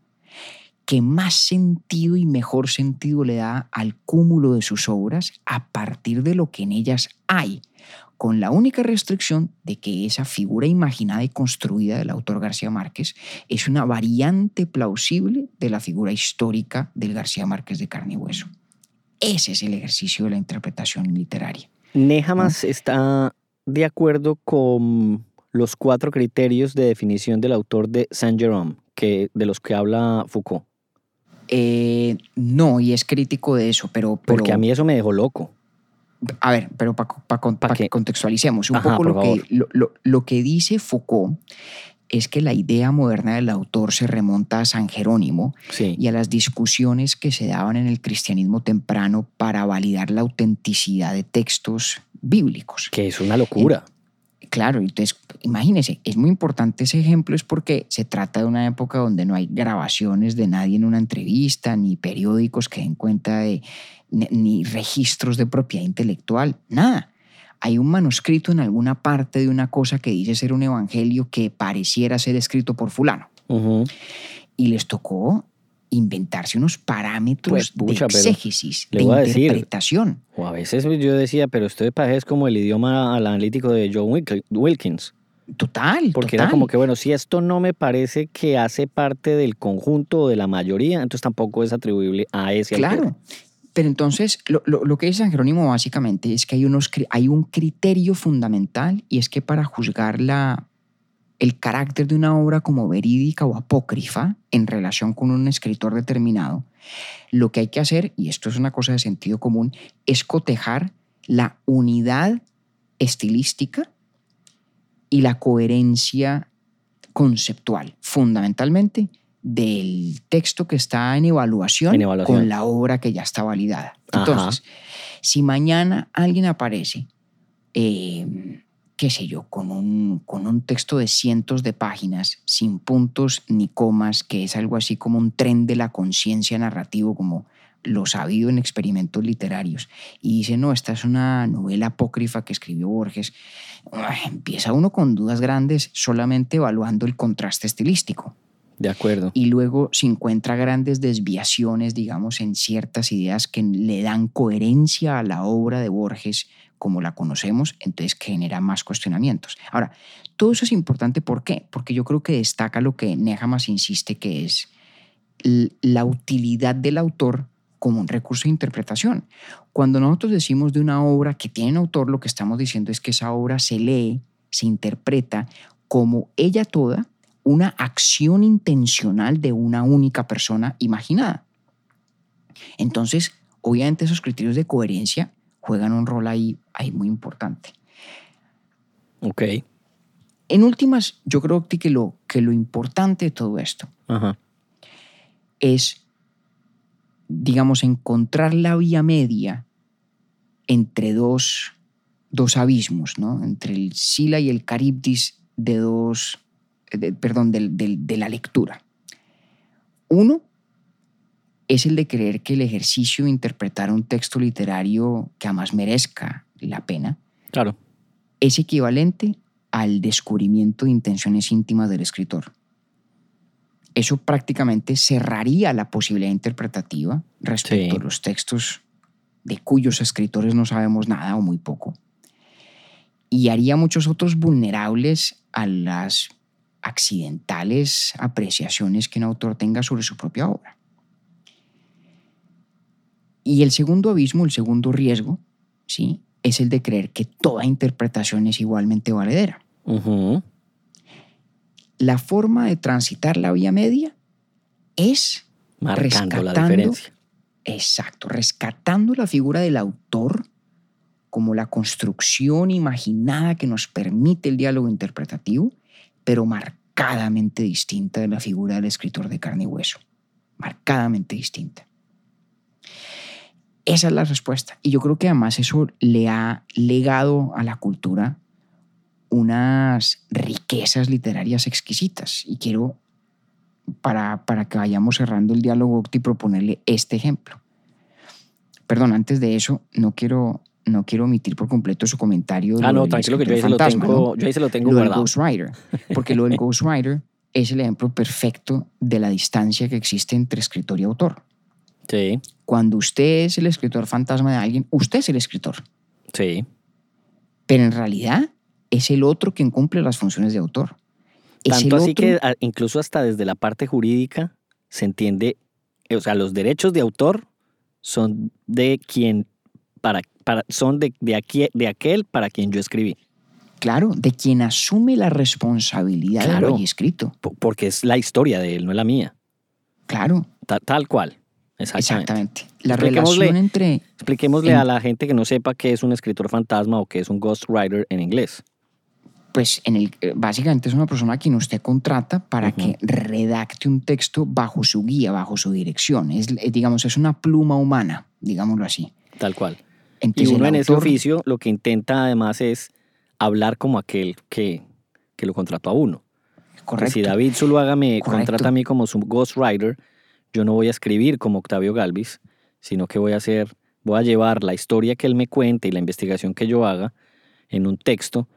que más sentido y mejor sentido le da al cúmulo de sus obras a partir de lo que en ellas hay, con la única restricción de que esa figura imaginada y construida del autor García Márquez es una variante plausible de la figura histórica del García Márquez de carne y hueso. Ese es el ejercicio de la interpretación literaria. Nehamas está de acuerdo con los cuatro criterios de definición del autor de Saint-Jérôme, que, de los que habla Foucault. Eh, no, y es crítico de eso, pero... pero Porque a mí eso me dejó loco. A ver, pero para que contextualicemos un Ajá, poco por lo que, favor. lo, lo- lo que dice Foucault es que la idea moderna del autor se remonta a San Jerónimo Sí. y a las discusiones que se daban en el cristianismo temprano para validar la autenticidad de textos bíblicos. Que es una locura. Claro, entonces imagínense, es muy importante ese ejemplo, es porque se trata de una época donde no hay grabaciones de nadie en una entrevista, ni periódicos que den cuenta de, ni, ni registros de propiedad intelectual, nada. Hay un manuscrito en alguna parte de una cosa que dice ser un evangelio que pareciera ser escrito por fulano. Y les tocó inventarse unos parámetros Pues, pucha, de exégesis, de decir, interpretación. O a veces yo decía, pero esto de paje es como el idioma analítico de John Wilk- Wilkins. Total, Porque total. era como que, bueno, si esto no me parece que hace parte del conjunto o de la mayoría, entonces tampoco es atribuible a ese autor. Pero entonces, lo, lo- que dice San Jerónimo básicamente es que hay, unos, hay un criterio fundamental y es que para juzgar la, el carácter de una obra como verídica o apócrifa en relación con un escritor determinado, lo que hay que hacer, y esto es una cosa de sentido común, es cotejar la unidad estilística y la coherencia conceptual, fundamentalmente del texto que está en evaluación, En evaluación. con la obra que ya está validada. Ajá. Entonces, si mañana alguien aparece, eh, qué sé yo, con un, con un texto de cientos de páginas, sin puntos ni comas, que es algo así como un tren de la conciencia narrativo, como lo sabido en experimentos literarios y dice, no, esta es una novela apócrifa que escribió Borges, empieza uno con dudas grandes solamente evaluando el contraste estilístico. De acuerdo. Y luego se encuentra grandes desviaciones, digamos, en ciertas ideas que le dan coherencia a la obra de Borges como la conocemos, entonces genera más cuestionamientos. Ahora, todo eso es importante, ¿por qué? Porque yo creo que destaca lo que Nehamas insiste que es la utilidad del autor como un recurso de interpretación. Cuando nosotros decimos de una obra que tiene un autor, lo que estamos diciendo es que esa obra se lee, se interpreta como ella toda, una acción intencional de una única persona imaginada. Entonces, obviamente esos criterios de coherencia juegan un rol ahí, ahí muy importante. Ok. En últimas, yo creo que lo, que lo importante de todo esto es, digamos, encontrar la vía media entre dos, dos abismos, ¿no? entre el Sila y el Caribdis de dos, perdón, de, de la lectura. Uno es el de creer que el ejercicio de interpretar un texto literario que además merezca la pena claro. es equivalente al descubrimiento de intenciones íntimas del escritor. Eso prácticamente cerraría la posibilidad interpretativa respecto a los textos de cuyos escritores no sabemos nada o muy poco. Y haría muchos otros vulnerables a las accidentales apreciaciones que un autor tenga sobre su propia obra. Y el segundo abismo, el segundo riesgo, ¿sí? es el de creer que toda interpretación es igualmente valedera. La forma de transitar la vía media es marcando la diferencia. Exacto, rescatando la figura del autor como la construcción imaginada que nos permite el diálogo interpretativo, pero marcadamente distinta de la figura del escritor de carne y hueso. Marcadamente distinta. Esa es la respuesta. Y yo creo que además eso le ha legado a la cultura unas riquezas literarias exquisitas. Y quiero, para, para que vayamos cerrando el diálogo, y proponerle este ejemplo. Perdón, antes de eso, no quiero, no quiero omitir por completo su comentario. Ah, no, tranquilo que yo ahí, se lo tengo, yo ahí se lo tengo lo guardado. Porque lo del Ghostwriter es el ejemplo perfecto de la distancia que existe entre escritor y autor. Sí. Cuando usted es el escritor fantasma de alguien, usted es el escritor. Sí. Pero en realidad es el otro quien cumple las funciones de autor. Tanto así que incluso hasta desde la parte jurídica se entiende, o sea, los derechos de autor son de quien, para, para, son de, de, aquí, de aquel para quien yo escribí. Claro, de quien asume la responsabilidad de lo escrito. Porque es la historia de él, no es la mía. Claro. tal cual. Exactamente. La relación entre... Expliquémosle a la gente que no sepa qué es un escritor fantasma o qué es un ghostwriter en inglés. Pues en el, eh, básicamente es una persona a quien usted contrata para que redacte un texto bajo su guía, bajo su dirección. Es, eh, digamos, es una pluma humana, digámoslo así. Tal cual. Y uno en ese oficio lo que intenta además es hablar como aquel que, que lo contrató a uno. Correcto. si David Zuluaga me contrata a mí como su ghostwriter, yo no voy a escribir como Octavio Galvis, sino que voy a hacer, voy a llevar la historia que él me cuente y la investigación que yo haga en un texto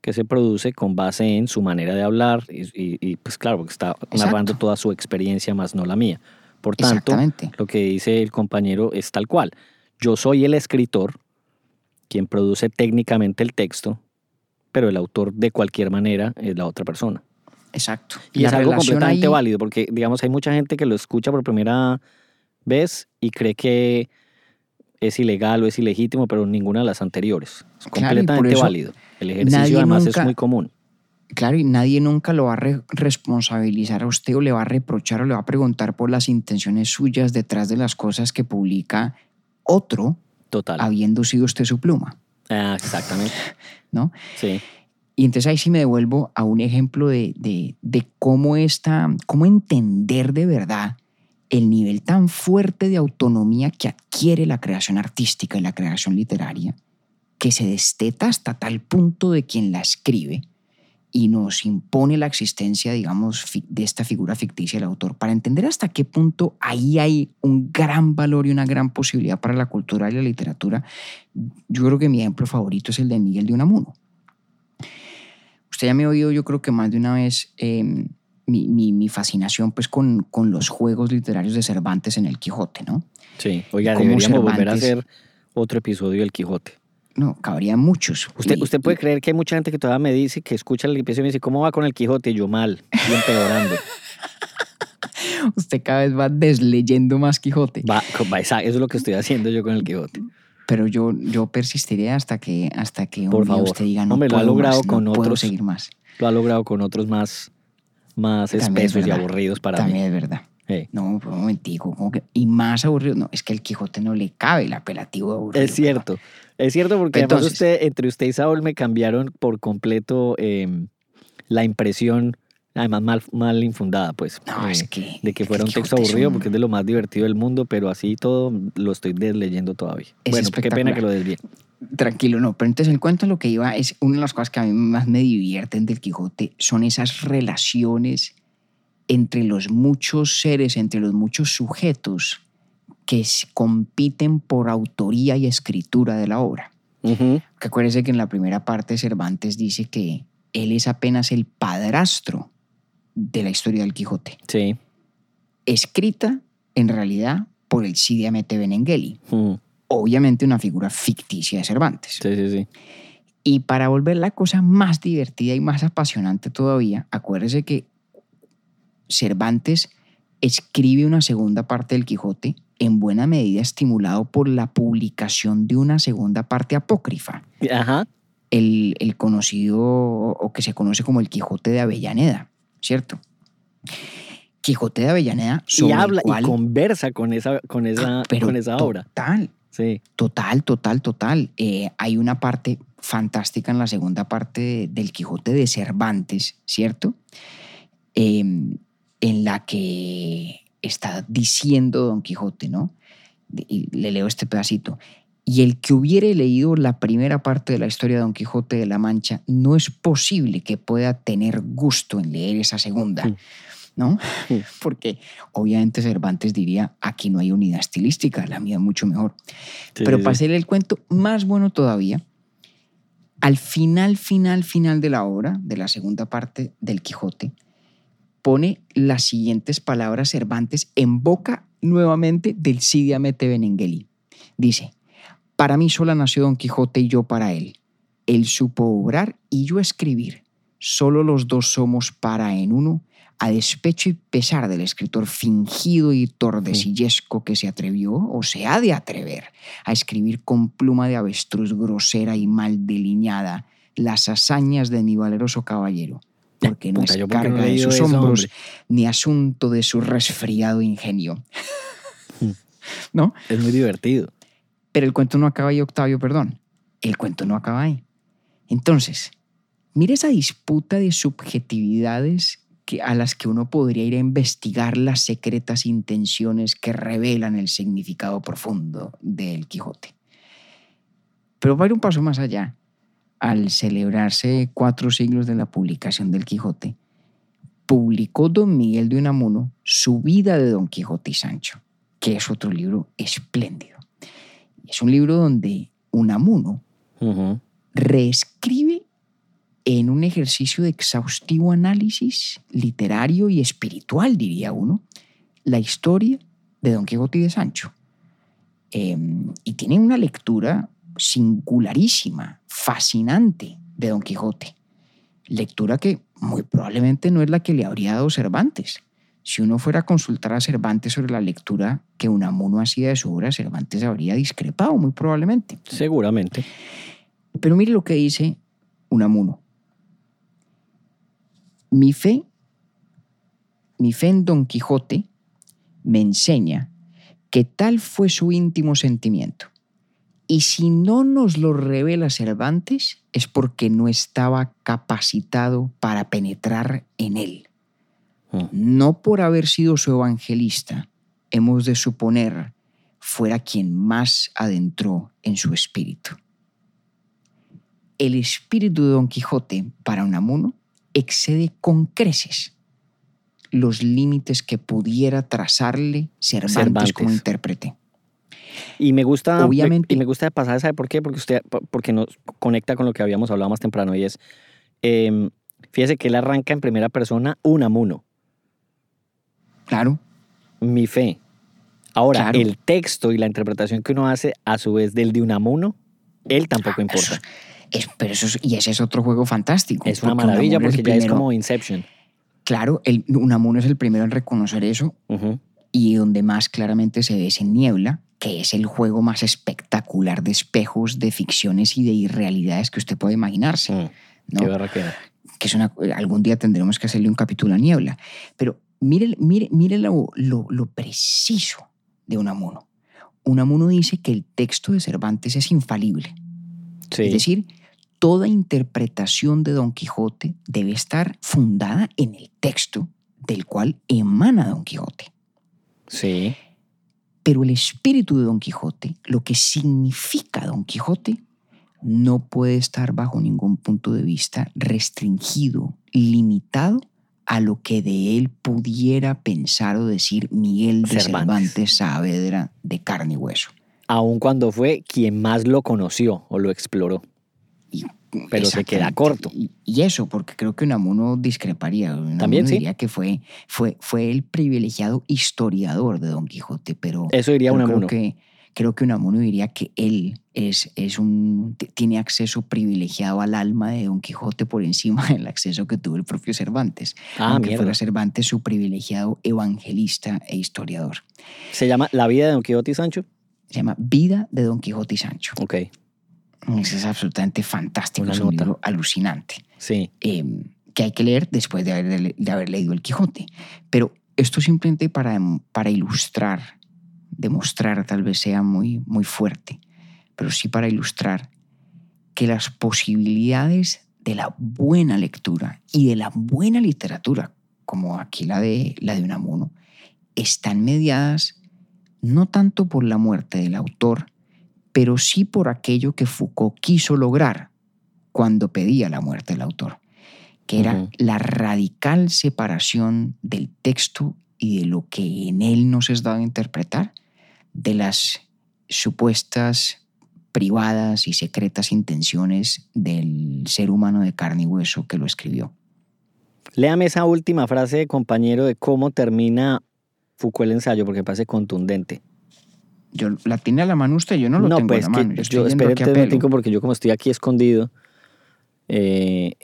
que se produce con base en su manera de hablar y, pues claro, porque está narrando toda su experiencia más no la mía. Por tanto, lo que dice el compañero es tal cual. Yo soy el escritor, quien produce técnicamente el texto, pero el autor de cualquier manera es la otra persona. Exacto. Y es algo completamente válido, porque digamos, hay mucha gente que lo escucha por primera vez y cree que es ilegal o es ilegítimo, pero ninguna de las anteriores. Es completamente válido. El ejercicio además es muy común. Claro, y nadie nunca lo va a responsabilizar a usted o le va a reprochar o le va a preguntar por las intenciones suyas detrás de las cosas que publica otro, Total. habiendo sido usted su pluma. Ah, exactamente. ¿No? Sí. Y entonces ahí sí me devuelvo a un ejemplo de, de, cómo, esta, cómo entender de verdad el nivel tan fuerte de autonomía que adquiere la creación artística y la creación literaria, que se desteta hasta tal punto de quien la escribe, y nos impone la existencia, digamos, de esta figura ficticia del autor, para entender hasta qué punto ahí hay un gran valor y una gran posibilidad para la cultura y la literatura, yo creo que mi ejemplo favorito es el de Miguel de Unamuno. Usted ya me ha oído, yo creo que más de una vez, eh, mi, mi- mi fascinación pues, con, con los juegos literarios de Cervantes en el Quijote, ¿no? Sí. Oiga, ¿Cómo deberíamos volver a Cervantes? hacer otro episodio del Quijote. No, cabrían muchos. Usted, Y- usted puede y- creer que hay mucha gente que todavía me dice, que escucha el episodio y me dice, ¿cómo va con el Quijote? Yo mal, y empeorando. usted cada vez va desleyendo más Quijote. Va, eso es lo que estoy haciendo yo con el Quijote. Pero yo, yo persistiré hasta que, hasta que un Por día favor. usted diga no Hombre, lo ha puedo logrado más, con no puedo otros. seguir más. Lo ha logrado con otros más, más También es espesos y aburridos para También mí. es verdad. Sí. No, pero un momentico. ¿cómo que? Y más aburrido. No, es que el Quijote no le cabe el apelativo de aburrido. Es cierto. Es cierto porque además Entonces- usted, entre usted y Saúl me cambiaron por completo eh, la impresión, además mal, mal infundada, pues. No, eh, es que. de que fuera un texto aburrido un- porque es de lo más divertido del mundo, pero así todo lo estoy desleyendo todavía. Es bueno, qué pena que lo desvíe. Tranquilo, no. Pero entonces el cuento lo que iba es una de las cosas que a mí más me divierten del Quijote son esas relaciones entre los muchos seres, entre los muchos sujetos que compiten por autoría y escritura de la obra. Que acuérdese que en la primera parte Cervantes dice que él es apenas el padrastro de la historia del Quijote, Sí. escrita en realidad por el Cide Hamete Benengeli, obviamente una figura ficticia de Cervantes. Sí, sí, sí. Y para volver la cosa más divertida y más apasionante todavía, acuérdese que Cervantes escribe una segunda parte del Quijote en buena medida estimulado por la publicación de una segunda parte apócrifa, Ajá. el, el conocido o que se conoce como el Quijote de Avellaneda, ¿cierto? Quijote de Avellaneda Y sobre el habla cual- y conversa con esa, con esa, pero con esa obra. Total, Sí. Total, total, total. Eh, hay una parte fantástica en la segunda parte de- del Quijote de Cervantes, ¿cierto? Eh, en la que está diciendo Don Quijote, ¿no? Y le leo este pedacito. Y el que hubiere leído la primera parte de la historia de Don Quijote de la Mancha, no es posible que pueda tener gusto en leer esa segunda. ¿no? Porque obviamente Cervantes diría, aquí no hay unidad estilística, la mía es mucho mejor. Sí, Pero para el cuento más bueno todavía, al final, final, final de la obra, de la segunda parte del Quijote, pone las siguientes palabras Cervantes en boca nuevamente del Cide Hamete Benengeli. Dice, para mí sola nació Don Quijote y yo para él. Él supo obrar y yo escribir. Solo los dos somos para en uno, a despecho y pesar del escritor fingido y tordesillesco que se atrevió o se ha de atrever a escribir con pluma de avestruz grosera y mal delineada las hazañas de mi valeroso caballero, porque no Puta, es no carga de sus eso, hombros hombre. ni asunto de su resfriado ingenio. Mm. ¿No? Es muy divertido. Pero el cuento no acaba ahí, Octavio, perdón. El cuento no acaba ahí. Entonces, mire esa disputa de subjetividades que, a las que uno podría ir a investigar las secretas intenciones que revelan el significado profundo del Quijote. Pero va a ir un paso más allá. Al celebrarse cuatro siglos de la publicación del Quijote, publicó don Miguel de Unamuno su vida de Don Quijote y Sancho, que es otro libro espléndido. Es un libro donde Unamuno reescribe en un ejercicio de exhaustivo análisis literario y espiritual, diría uno, la historia de Don Quijote y de Sancho. Eh, y tiene una lectura singularísima, fascinante de Don Quijote. Lectura que muy probablemente no es la que le habría dado Cervantes. Si uno fuera a consultar a Cervantes sobre la lectura que Unamuno hacía de su obra, Cervantes habría discrepado muy probablemente. Seguramente. Pero mire lo que dice Unamuno. Mi fe, mi fe en Don Quijote me enseña que tal fue su íntimo sentimiento. Y si no nos lo revela Cervantes, es porque no estaba capacitado para penetrar en él. Mm. No por haber sido su evangelista, hemos de suponer fuera quien más adentró en su espíritu. El espíritu de Don Quijote para Unamuno excede con creces los límites que pudiera trazarle Cervantes, Cervantes. como intérprete. Y me gusta, Obviamente- y me gusta pasar, ¿sabe por qué? Porque usted, porque nos conecta con lo que habíamos hablado más temprano y es, eh, fíjese que él arranca en primera persona Unamuno, Claro, mi fe. Ahora, Claro. el texto y la interpretación que uno hace a su vez del de Unamuno, él tampoco Eso importa. es- pero eso es- y ese es otro juego fantástico. Es una maravilla Unamuno es porque ya es primero- como Inception. Claro, el, Unamuno es el primero en reconocer eso Ujú. y donde más claramente se ve es en Niebla, que es el juego más espectacular de espejos, de ficciones y de irrealidades que usted puede imaginarse. Mm, ¿no? Qué barraquera. que es una, algún día tendremos que hacerle un capítulo a Niebla. Pero mire, mire, mire lo, lo, lo preciso de Unamuno. Unamuno dice que el texto de Cervantes es infalible. Sí. Es decir, toda interpretación de Don Quijote debe estar fundada en el texto del cual emana Don Quijote. sí. Pero el espíritu de Don Quijote, lo que significa Don Quijote, no puede estar bajo ningún punto de vista restringido, limitado a lo que de él pudiera pensar o decir Miguel de Cervantes. Cervantes Saavedra de carne y hueso. Aun cuando fue quien más lo conoció o lo exploró. Y- Pero se queda corto. Y, y eso, porque creo que Unamuno discreparía. Unamuno También, sí. diría que fue, fue, fue el privilegiado historiador de Don Quijote, pero, Eso diría pero Unamuno. creo que creo que Unamuno diría que él es, es un, tiene acceso privilegiado al alma de Don Quijote por encima del acceso que tuvo el propio Cervantes. Ah, aunque mierda. fuera Cervantes su privilegiado evangelista e historiador. Se llama La vida de Don Quijote y Sancho. Se llama Vida de Don Quijote y Sancho. Ok, es absolutamente fantástico, Una es un nota. libro alucinante. sí. eh, que hay que leer después de haber, de haber leído El Quijote. Pero esto simplemente para, para ilustrar, demostrar tal vez sea muy, muy fuerte, pero sí para ilustrar que las posibilidades de la buena lectura y de la buena literatura, como aquí la de, la de Unamuno, están mediadas no tanto por la muerte del autor, pero sí por aquello que Foucault quiso lograr cuando pedía la muerte del autor, que era la radical separación del texto y de lo que en él nos es dado a interpretar de las supuestas privadas y secretas intenciones del ser humano de carne y hueso que lo escribió. Léame esa última frase, compañero, de cómo termina Foucault el ensayo, porque parece contundente. Yo la tiene a la mano usted, yo no lo tengo pues la mano. Yo yo, espérate un porque yo como estoy aquí escondido, eh,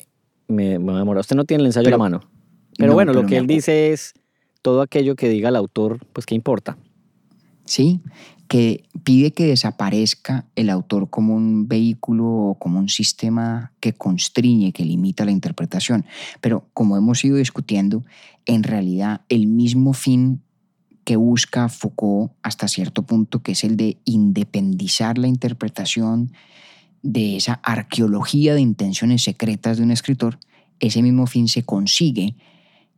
me, me va a demorar. Usted no tiene el ensayo Pero- a la mano. Pero No, bueno, lo que él dice es todo aquello que diga el autor, pues qué importa. ¿sí? Que pide que desaparezca el autor como un vehículo o como un sistema que constriñe, que limita la interpretación. Pero como hemos ido discutiendo, en realidad el mismo fin que busca Foucault hasta cierto punto, que es el de independizar la interpretación de esa arqueología de intenciones secretas de un escritor, ese mismo fin se consigue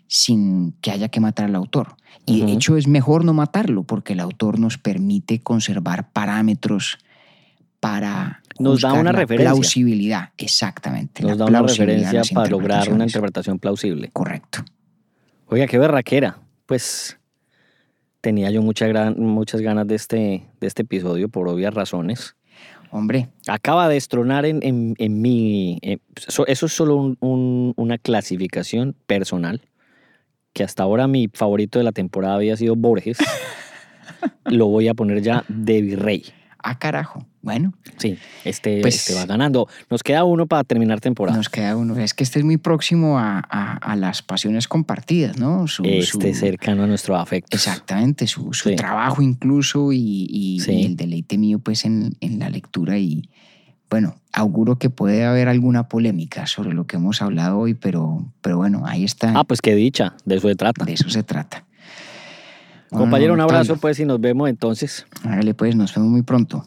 sin que haya que matar al autor. Y de hecho es mejor no matarlo porque el autor nos permite conservar parámetros para Nos da una la referencia. plausibilidad, exactamente. Nos la da una referencia para lograr una interpretación plausible. Correcto. Oiga, qué berraquera. Pues tenía yo mucha gran- muchas ganas de este, de este episodio por obvias razones. Hombre, Acaba de estronar en, en, en mi... eh, so- eso es solo un- un- una clasificación personal, que hasta ahora mi favorito de la temporada había sido Borges. Lo voy a poner ya de virrey. a carajo. Bueno, Sí, este, Pues- este va ganando. Nos queda uno para terminar temporada. nos queda uno. Es que este es muy próximo a, a- a las pasiones compartidas, ¿no? Su- este su- cercano a nuestro afecto. Exactamente, su, su Sí. trabajo incluso y, y- Sí. y el deleite mío pues en, en la lectura y bueno, auguro que puede haber alguna polémica sobre lo que hemos hablado hoy, pero, pero bueno, ahí está, Ah, pues qué dicha, de eso se trata. de eso se trata. Bueno, Compañero, un abrazo pues y nos vemos entonces. Hágale pues, nos vemos muy pronto.